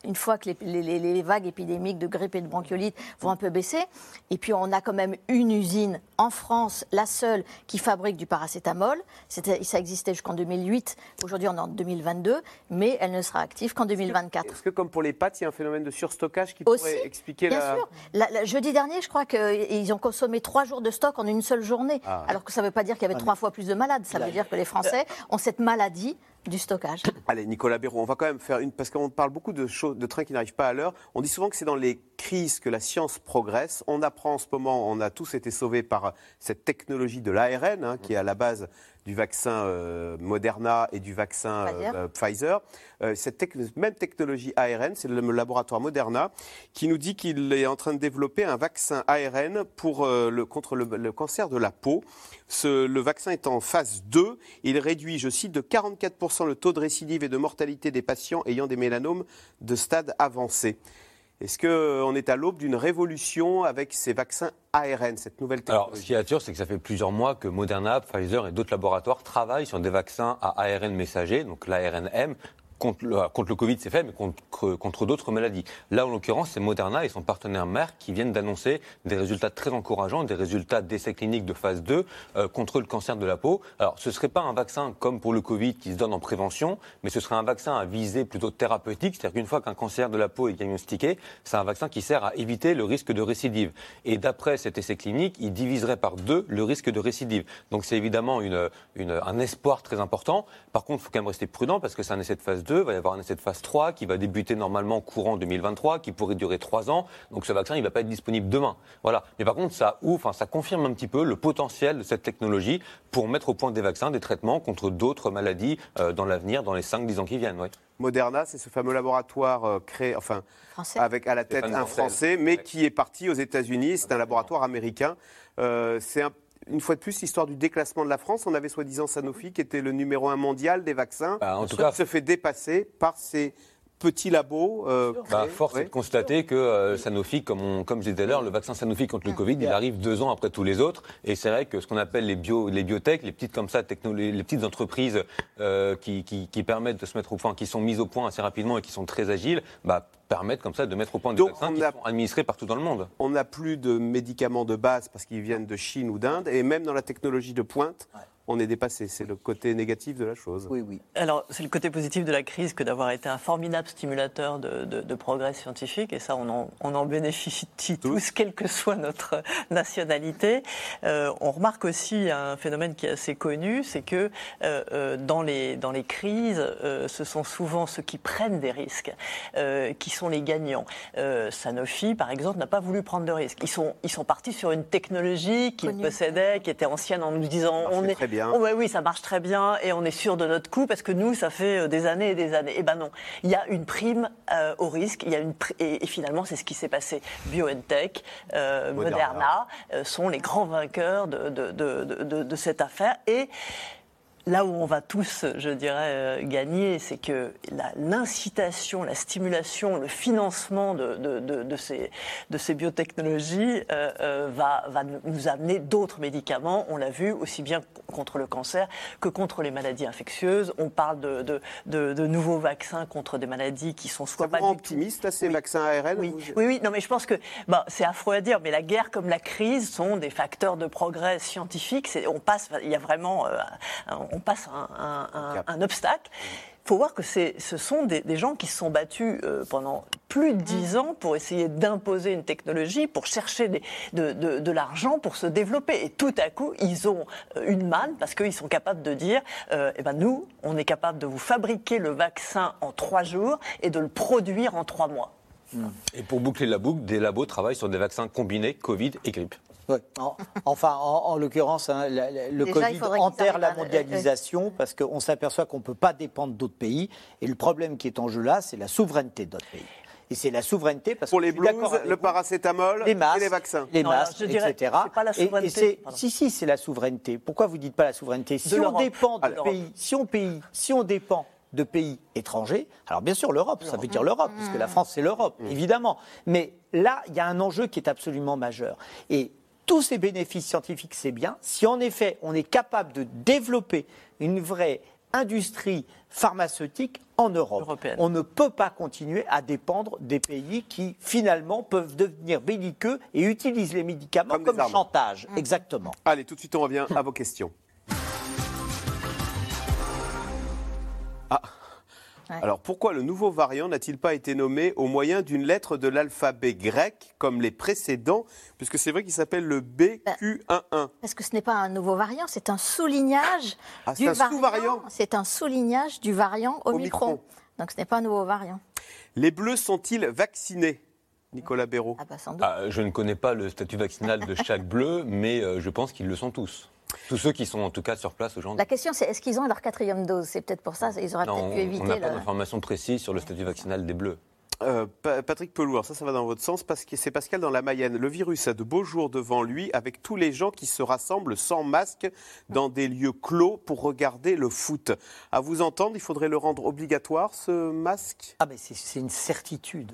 une fois que les, les- les- les vagues épidémiques de grippe et de bronchiolite vont un peu baisser. Et puis on a quand même une usine en France, la seule, qui fabrique du paracétamol. Ça existait jusqu'en 2008. Aujourd'hui on est en 2022, mais elle ne sera active qu'en 2024. Est-ce que, comme pour les pâtes, il y a un phénomène de surstockage qui Aussi, pourrait expliquer Bien la. sûr. La- la- jeudi dernier, je crois qu'ils ont consommé trois jours de stock en une seule journée. Ah. Alors que ça ne veut pas dire qu'il y avait Ah, trois fois plus de malades. Ça veut dire que les Français ont cette maladie du stockage. Allez, Nicolas Béraud, on va quand même faire une. Parce qu'on parle beaucoup de, choses, de trains qui n'arrivent pas à l'heure. On dit souvent que c'est dans les crises que la science progresse. On apprend en ce moment, on a tous été sauvés par cette technologie de l'ARN, hein, qui est à la base du vaccin euh, Moderna et du vaccin euh, Pfizer. euh, cette tec- même technologie ARN, c'est le laboratoire Moderna qui nous dit qu'il est en train de développer un vaccin ARN pour, le, contre le, le cancer de la peau. Ce- le vaccin est en phase 2. Il réduit, je cite, de 44% le taux de récidive et de mortalité des patients ayant des mélanomes de stade avancé. Est-ce qu'on est à l'aube d'une révolution avec ces vaccins ARN, cette nouvelle technologie Alors, ce qui est sûr, c'est que ça fait plusieurs mois que Moderna, Pfizer et d'autres laboratoires travaillent sur des vaccins à ARN messager, donc l'ARNM. Contre le, Covid, c'est fait, mais contre, d'autres maladies. Là, en l'occurrence, c'est Moderna et son partenaire Merck qui viennent d'annoncer des résultats très encourageants, des résultats d'essais cliniques de phase 2 euh, contre le cancer de la peau. Alors, ce ne serait pas un vaccin comme pour le Covid qui se donne en prévention, mais ce serait un vaccin à visée plutôt thérapeutique, c'est-à-dire qu'une fois qu'un cancer de la peau est diagnostiqué, c'est un vaccin qui sert à éviter le risque de récidive. Et d'après cet essai clinique, il diviserait par deux le risque de récidive. Donc c'est évidemment une, une- un espoir très important. Par contre, il faut quand même rester prudent parce que c'est un essai de phase 2, il va y avoir un essai de phase 3 qui va débuter normalement courant 2023, qui pourrait durer trois ans. Donc ce vaccin, il ne va pas être disponible demain. Voilà. Mais par contre, ça ouvre, enfin, ça confirme un petit peu le potentiel de cette technologie pour mettre au point des vaccins, des traitements contre d'autres maladies euh, dans l'avenir, dans les 5-10 ans qui viennent. ouais. Moderna, c'est ce fameux laboratoire euh, créé, enfin, Français. avec à la tête un. Français, mais qui est parti aux États-Unis. C'est un laboratoire américain. Euh, c'est un- une fois de plus l'histoire du déclassement de la France. On avait soi-disant Sanofi qui était le numéro un mondial des vaccins. Bah, en tout cas- se fait dépasser par ces petits labos. euh, Bah, force Ouais. est de constater que euh, Sanofi, comme, on- comme je disais tout à l'heure, le vaccin Sanofi contre le Covid, il arrive deux ans après tous les autres. Et c'est vrai que ce qu'on appelle les, bio, les biotech, les petites comme ça, les petites entreprises euh, qui, qui- qui permettent de se mettre au point, qui sont mises au point assez rapidement et qui sont très agiles, bah, permettent comme ça de mettre au point des Donc, vaccins on qui a- sont administrés partout dans le monde. On n'a plus de médicaments de base parce qu'ils viennent de Chine ou d'Inde. Et même dans la technologie de pointe, on est dépassé. C'est le côté négatif de la chose. Oui, oui. Alors, c'est le côté positif de la crise que d'avoir été un formidable stimulateur de, de- de progrès scientifique, et ça, on en, on en bénéficie tous, quelle que soit notre nationalité. Euh, on remarque aussi un phénomène qui est assez connu, c'est que euh, euh, dans, les, dans les crises, euh, ce sont souvent ceux qui prennent des risques euh, qui sont les gagnants. Euh, Sanofi, par exemple, n'a pas voulu prendre de risques. Ils sont, ils sont partis sur une technologie qu'ils possédaient, qui était ancienne en nous disant on est très bien. Ouais, oui, ça marche très bien et on est sûr de notre coup parce que nous, ça fait euh, des années et des années. Eh ben non, il y a une prime euh, au risque. Il y a une et, et finalement, c'est ce qui s'est passé. BioNTech, euh, Moderna. Moderna, euh, sont les grands vainqueurs de, de- de- de cette affaire et là où on va tous, je dirais, euh, gagner, c'est que l'incitation, la, stimulation, le financement de, de- de- de ces, biotechnologies euh, euh, va, va nous amener d'autres médicaments. On l'a vu aussi bien contre le cancer que contre les maladies infectieuses. On parle de, nouveaux vaccins contre des maladies qui sont soit Ça vous pas tout- optimiste, là, ces vaccins ARN oui, vous- oui, oui, non, mais je pense que bah, c'est affreux à dire, mais la guerre comme la crise sont des facteurs de progrès scientifique. On passe, il y a vraiment, euh, on passe un, un- un- un obstacle. Il faut voir que ce sont des, des gens qui se sont battus euh, pendant plus de dix ans pour essayer d'imposer une technologie, pour chercher des- de, de- de l'argent pour se développer. Et tout à coup, ils ont euh, une manne parce qu'ils sont capables de dire, euh, eh ben nous, on est capable de vous fabriquer le vaccin en trois jours et de le produire en trois mois. Et pour boucler la boucle, des labos travaillent sur des vaccins combinés Covid et grippe. Ouais. En- enfin, en, en l'occurrence, hein, la- la- le Déjà, Covid enterre la à- mondialisation parce qu'on s'aperçoit qu'on ne peut pas dépendre d'autres pays. Et le problème qui est en jeu là, c'est la souveraineté notre pays. Et c'est la souveraineté parce Pour que les blues, le vous, paracétamol les masques, et les vaccins. les Non, alors, masques, dirais, etc. c'est pas la Et- et souveraineté, pardon. si, si, c'est la souveraineté. Pourquoi vous dites pas la souveraineté Si De on dépend de Alors. pays, si on, pays, si on dépend de pays étrangers, alors bien sûr l'Europe, ça veut dire l'Europe, puisque la France c'est l'Europe, évidemment. Mais là, il y a un enjeu qui est absolument majeur. Et tous ces bénéfices scientifiques, c'est bien. Si en effet on est capable de développer une vraie industrie pharmaceutique en Europe, Européenne. on ne peut pas continuer à dépendre des pays qui finalement peuvent devenir belliqueux et utilisent les médicaments Comme chantage. Exactement. Allez, tout de suite, on revient à vos questions. Ah. Alors pourquoi le nouveau variant n'a-t-il pas été nommé au moyen d'une lettre de l'alphabet grec comme les précédents Puisque c'est vrai qu'il s'appelle le BQ11. Parce que ce n'est pas un nouveau variant, c'est un soulignage Ah, c'est du un sous-variant. C'est un soulignage du variant Omicron. Omicron. Donc ce n'est pas un nouveau variant. Les bleus sont-ils vaccinés Nicolas Béraud? Ah bah sans doute. Ah, je ne connais pas le statut vaccinal de chaque bleu, mais euh, je pense qu'ils le sont tous. Tous ceux qui sont en tout cas sur place aujourd'hui. La question c'est est-ce qu'ils ont leur quatrième dose? C'est peut-être pour ça, ils auraient peut-être on pu on éviter n'a pas le... d'informations précises sur le statut vaccinal des bleus. Euh, Pa- Patrick Pelour, ça, ça va dans votre sens parce que c'est Pascal dans la Mayenne. Le virus a de beaux jours devant lui avec tous les gens qui se rassemblent sans masque dans des lieux clos pour regarder le foot. À vous entendre, il faudrait le rendre obligatoire, ce masque? Ah mais c'est- une certitude.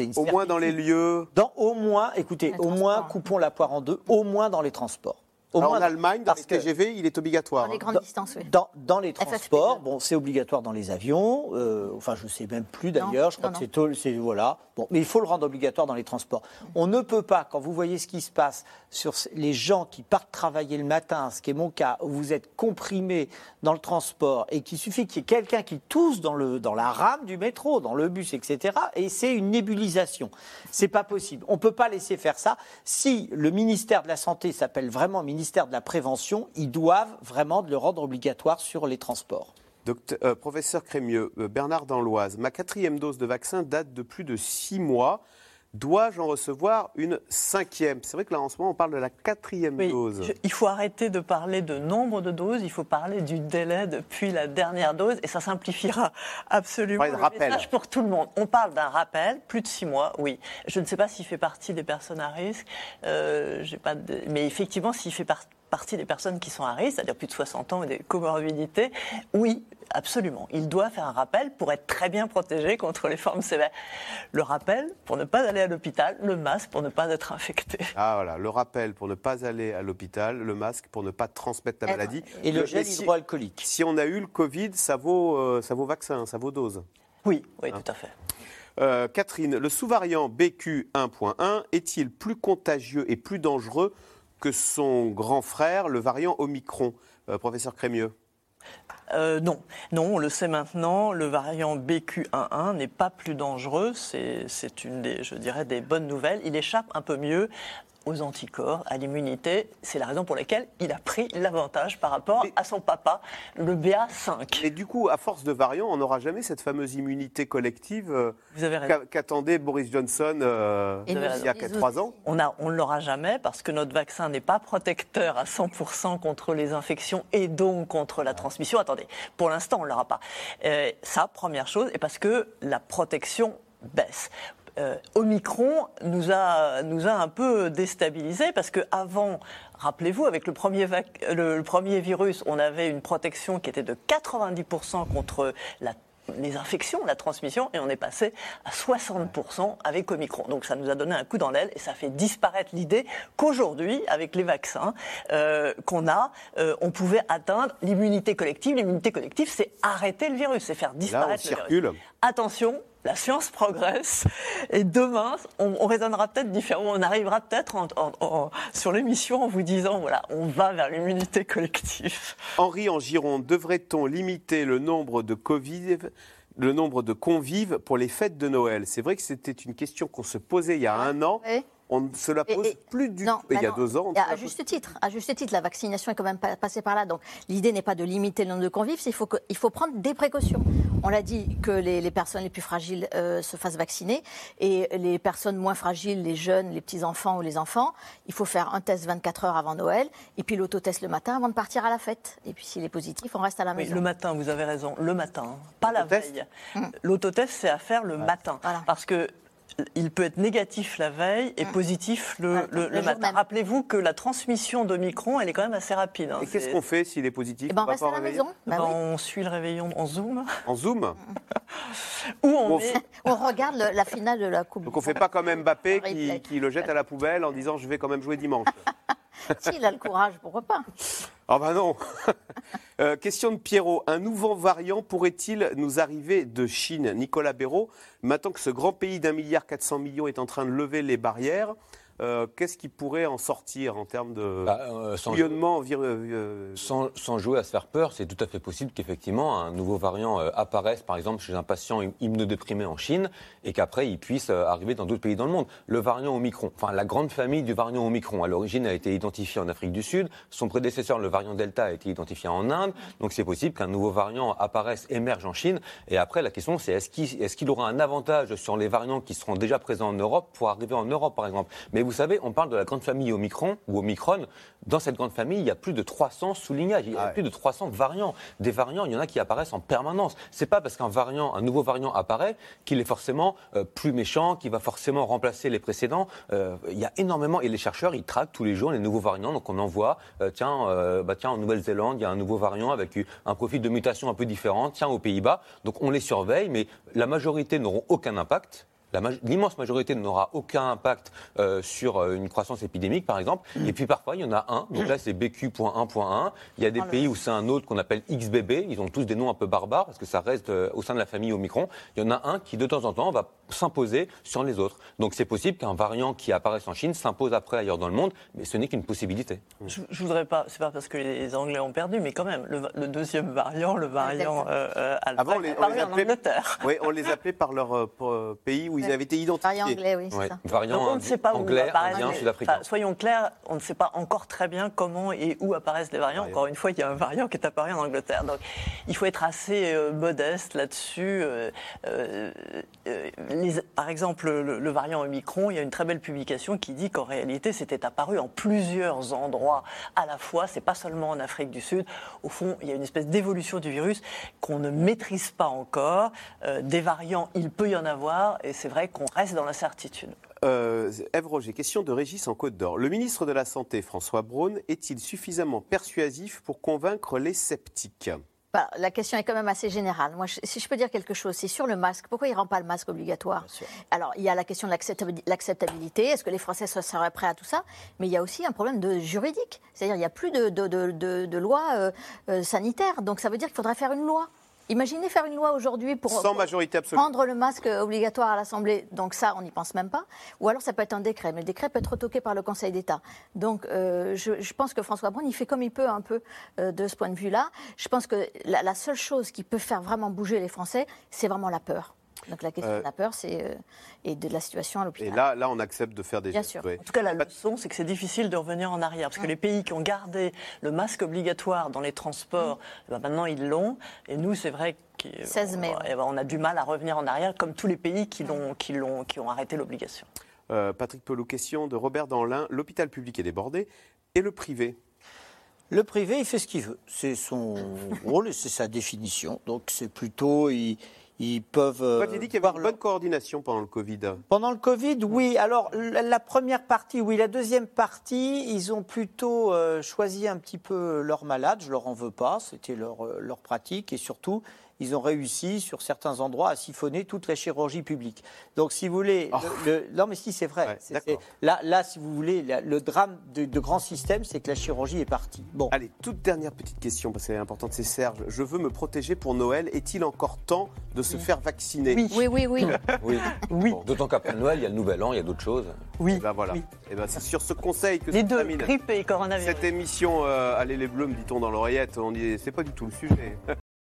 Une Au moins dans les lieux? Dans, au moins, écoutez, Les au moins coupons la poire en deux, au moins dans les transports. Au Alors, moins en Allemagne, dans parce les que- TGV, il est obligatoire. Dans les hein. grandes Dans- distances, oui. Dans, dans les FFP2. transports, bon, c'est obligatoire dans les avions. euh, enfin, je sais même plus d'ailleurs. Je crois non, que c'est voilà. Bon, mais il faut le rendre obligatoire dans les transports. On ne peut pas, quand vous voyez ce qui se passe sur les gens qui partent travailler le matin, ce qui est mon cas, où vous êtes comprimé dans le transport et qu'il suffit qu'il y ait quelqu'un qui tousse dans le dans la rame du métro, dans le bus, etc. Et c'est une nébulisation. C'est pas possible. On peut pas laisser faire ça. Si le ministère de la santé s'appelle vraiment ministère de la prévention, ils doivent vraiment le rendre obligatoire sur les transports. Docteur- euh, professeur Crémieux, euh, Bernard Danloise, ma quatrième dose de vaccin date de plus de six mois. Dois-je en recevoir une cinquième? C'est vrai que là, en ce moment, on parle de la quatrième Oui, dose. je- il faut arrêter de parler de nombre de doses, il faut parler du délai depuis la dernière dose et ça simplifiera absolument le rappel. message pour tout le monde. On parle d'un rappel, plus de six mois, oui. Je ne sais pas s'il fait partie des personnes à risque, euh, j'ai pas de- mais effectivement, s'il fait par- partie des personnes qui sont à risque, c'est-à-dire plus de 60 ans et des comorbidités, oui, absolument. Il doit faire un rappel pour être très bien protégé contre les formes sévères. Le rappel pour ne pas aller à l'hôpital, le masque pour ne pas être infecté. Ah voilà, le rappel pour ne pas aller à l'hôpital, le masque pour ne pas transmettre la Eh, maladie. Et le gel si, hydroalcoolique. si on a eu le Covid, ça vaut, euh, ça vaut vaccin, ça vaut dose. Oui, oui, tout à fait. Euh, Catherine, le sous-variant BQ1.1 est-il plus contagieux et plus dangereux que son grand frère, le variant Omicron. Euh, Professeur Crémieux. Euh, non, non, on le sait maintenant, le variant BQ11 n'est pas plus dangereux, c'est une des, je dirais, des bonnes nouvelles. Il échappe un peu mieux aux anticorps, à l'immunité. C'est la raison pour laquelle il a pris l'avantage par rapport à son papa, le BA5. Et du coup, à force de variants, on n'aura jamais cette fameuse immunité collective euh, qu'attendait Boris Johnson euh, il y a 3 ans. On ne on l'aura jamais parce que notre vaccin n'est pas protecteur à 100% contre les infections et donc contre la transmission. Attendez, pour l'instant, on ne l'aura pas. Euh, ça, première chose, et parce que la protection baisse. Euh, Omicron nous a, nous a un peu déstabilisés parce qu'avant Rappelez-vous, avec le premier, vac- le, le premier virus, on avait une protection qui était de 90% contre la- les infections, la transmission, et on est passé à 60% avec Omicron. Donc ça nous a donné un coup dans l'aile et ça fait disparaître l'idée qu'aujourd'hui, avec les vaccins euh, qu'on a, euh, on pouvait atteindre l'immunité collective. L'immunité collective, c'est arrêter le virus, c'est faire Là, on disparaître le virus. circule. Attention, la science progresse et demain, on, on raisonnera peut-être différemment. On arrivera peut-être en- en- en- sur l'émission en vous disant voilà, on va vers l'immunité collective. Henri en Gironde, devrait-on limiter le nombre de Covid le nombre de convives pour les fêtes de Noël? C'est vrai que c'était une question qu'on se posait il y a un an. On ne se la Et- pose et- plus du tout. Et il y a non. deux ans, on à juste titre, à juste titre, la vaccination est quand même pa- passée par là. Donc l'idée n'est pas de limiter le nombre de convives, faut, que- il faut prendre des précautions. On l'a dit que les, les personnes les plus fragiles euh, se fassent vacciner et les personnes moins fragiles, les jeunes, les petits enfants ou les enfants, il faut faire un test 24 heures avant Noël et puis l'autotest le matin avant de partir à la fête. Et puis s'il est positif, on reste à la Oui, maison. le matin, vous avez raison, le matin, pas la veille. L'autotest, c'est à faire le matin. Parce que il peut être négatif la veille et positif le, le- le jour matin. Rappelez-vous que la transmission d'Omicron, elle est quand même assez rapide. hein. Et qu'est-ce qu'on fait s'il est positif Eh ben, on reste à la maison. Ben, On suit le réveillon en Zoom. En Zoom Ou on Bon, met- On regarde le- la finale de la Coupe. Donc on ne fait pas comme Mbappé qui, qui le jette à la poubelle en disant je vais quand même jouer dimanche. S'il a le courage, pourquoi pas? Ah bah non Euh, Question de Pierrot. Un nouveau variant pourrait-il nous arriver de Chine? Nicolas Béraud, maintenant que ce grand pays d'un milliard 400 millions est en train de lever les barrières, euh, qu'est-ce qui pourrait en sortir en termes de Bah, euh, sans- bouillonnement vir- euh, Sans, sans jouer à se faire peur, c'est tout à fait possible qu'effectivement un nouveau variant euh, apparaisse, par exemple, chez un patient im- immunodéprimé en Chine, et qu'après il puisse euh, arriver dans d'autres pays dans le monde. Le variant Omicron, enfin la grande famille du variant Omicron, à l'origine a été identifiée en Afrique du Sud. Son prédécesseur, le variant Delta, a été identifié en Inde. Donc c'est possible qu'un nouveau variant apparaisse, émerge en Chine. Et après, la question c'est est-ce qu'il aura un avantage sur les variants qui seront déjà présents en Europe pour arriver en Europe, par exemple? Mais vous savez, on parle de la grande famille Omicron ou Omicron. Dans cette grande famille, il y a plus de 300 soulignages, il y a plus de 300 variants. Des variants, il y en a qui apparaissent en permanence. C'est pas parce qu'un variant, un nouveau variant apparaît qu'il est forcément euh, plus méchant, qu'il va forcément remplacer les précédents. Euh, il y a énormément et les chercheurs, ils traquent tous les jours les nouveaux variants. Donc on en voit, euh, tiens, bah tiens, en Nouvelle-Zélande, il y a un nouveau variant avec un profil de mutation un peu différent. Tiens, aux Pays-Bas. Donc on les surveille, mais la majorité n'auront aucun impact. L'immense majorité n'aura aucun impact euh, sur euh, une croissance épidémique, par exemple. Et puis parfois, il y en a un. Donc là, c'est BQ.1.1. Il y a des pays où c'est un autre qu'on appelle XBB. Ils ont tous des noms un peu barbares parce que ça reste euh, au sein de la famille Omicron. Il y en a un qui, de temps en temps, va s'imposer sur les autres. Donc c'est possible qu'un variant qui apparaisse en Chine s'impose après ailleurs dans le monde, mais ce n'est qu'une possibilité. Je, je voudrais pas, c'est pas parce que les Anglais ont perdu, mais quand même, le, le deuxième variant, le variant euh, euh, alpha, Avant, on les, on les apparu en appelait, Angleterre. oui, on les appelait par leur pays où ils avaient été identifiés. Variant anglais, oui, Ouais. ça. Variant Donc on ne sait pas où anglais, apparaissent indien, les- sud-africain. enfin, soyons clairs, on ne sait pas encore très bien comment et où apparaissent les variants. Encore une fois, il y a un variant qui est apparu en Angleterre. Donc il faut être assez euh, modeste là-dessus. Euh, euh, les- par exemple, le, le variant Omicron, il y a une très belle publication qui dit qu'en réalité, c'était apparu en plusieurs endroits à la fois. C'est pas seulement en Afrique du Sud. Au fond, il y a une espèce d'évolution du virus qu'on ne maîtrise pas encore. Euh, des variants, il peut y en avoir, et c'est vrai qu'on reste dans l'incertitude. Euh, Ève Roger, question de Régis en Côte d'Or. Le ministre de la Santé, François Braun, est-il suffisamment persuasif pour convaincre les sceptiques? Bah, la question est quand même assez générale. Moi, je- si je peux dire quelque chose, c'est sur le masque. Pourquoi il ne rend pas le masque obligatoire? Alors, il y a la question de l'acceptabi- l'acceptabilité. Est-ce que les Français se- seraient prêts à tout ça? Mais il y a aussi un problème de juridique. C'est-à-dire, il n'y a plus de, de, de, de- de loi euh, euh, sanitaire. Donc, ça veut dire qu'il faudrait faire une loi. Imaginez faire une loi aujourd'hui pour, Sans pour majorité absolue. rendre le masque obligatoire à l'Assemblée. Donc ça, on n'y pense même pas. Ou alors ça peut être un décret, mais le décret peut être retoqué par le Conseil d'État. Donc euh, je, je pense que François Braun, il fait comme il peut un peu euh, de ce point de vue-là. Je pense que la, la seule chose qui peut faire vraiment bouger les Français, c'est vraiment la peur. Donc la question Euh, de la peur, c'est euh, et de la situation à Et l'hôpital. là, là, on accepte de faire des Bien gestes, sûr. oui. En tout cas, la leçon, c'est que c'est difficile de revenir en arrière. Parce que les pays qui ont gardé le masque obligatoire dans les transports, eh ben, maintenant ils l'ont. Et nous, c'est vrai qu'on 16 mai, eh ben, on a du mal à revenir en arrière, comme tous les pays qui, l'ont, qui, l'ont, qui ont arrêté l'obligation. Euh, Patrick Pelou, question de Robert Danlin. L'hôpital public est débordé et le privé? Le privé, il fait ce qu'il veut. C'est son rôle et c'est sa définition. Donc c'est plutôt, il, ils peuvent. Toi, euh, dis qu'il y avait une bonne coordination pendant le Covid. Pendant le Covid, oui. Alors, la, la première partie, oui. La deuxième partie, ils ont plutôt euh, choisi un petit peu leurs malades. Je leur en veux pas. C'était leur, euh, leur pratique. Et surtout, ils ont réussi, sur certains endroits, à siphonner toute la chirurgie publique. Donc, si vous voulez. le- le- non, mais si, c'est vrai. C'est- là, là, si vous voulez, le drame de, de grands systèmes, c'est que la chirurgie est partie. Bon. Allez, toute dernière petite question, parce qu'elle est importante, c'est Serge. Je veux me protéger pour Noël. Est-il encore temps de se faire vacciner Oui, oui, oui. Oui. Bon, D'autant qu'après Noël, il y a le Nouvel An, il y a d'autres choses. Oui. Ben voilà. Et ben c'est sur ce conseil que Les deux, termine grippe et coronavirus. cette émission. euh, Allez les bleus, me dit-on dans l'oreillette. On dit, c'est pas du tout le sujet.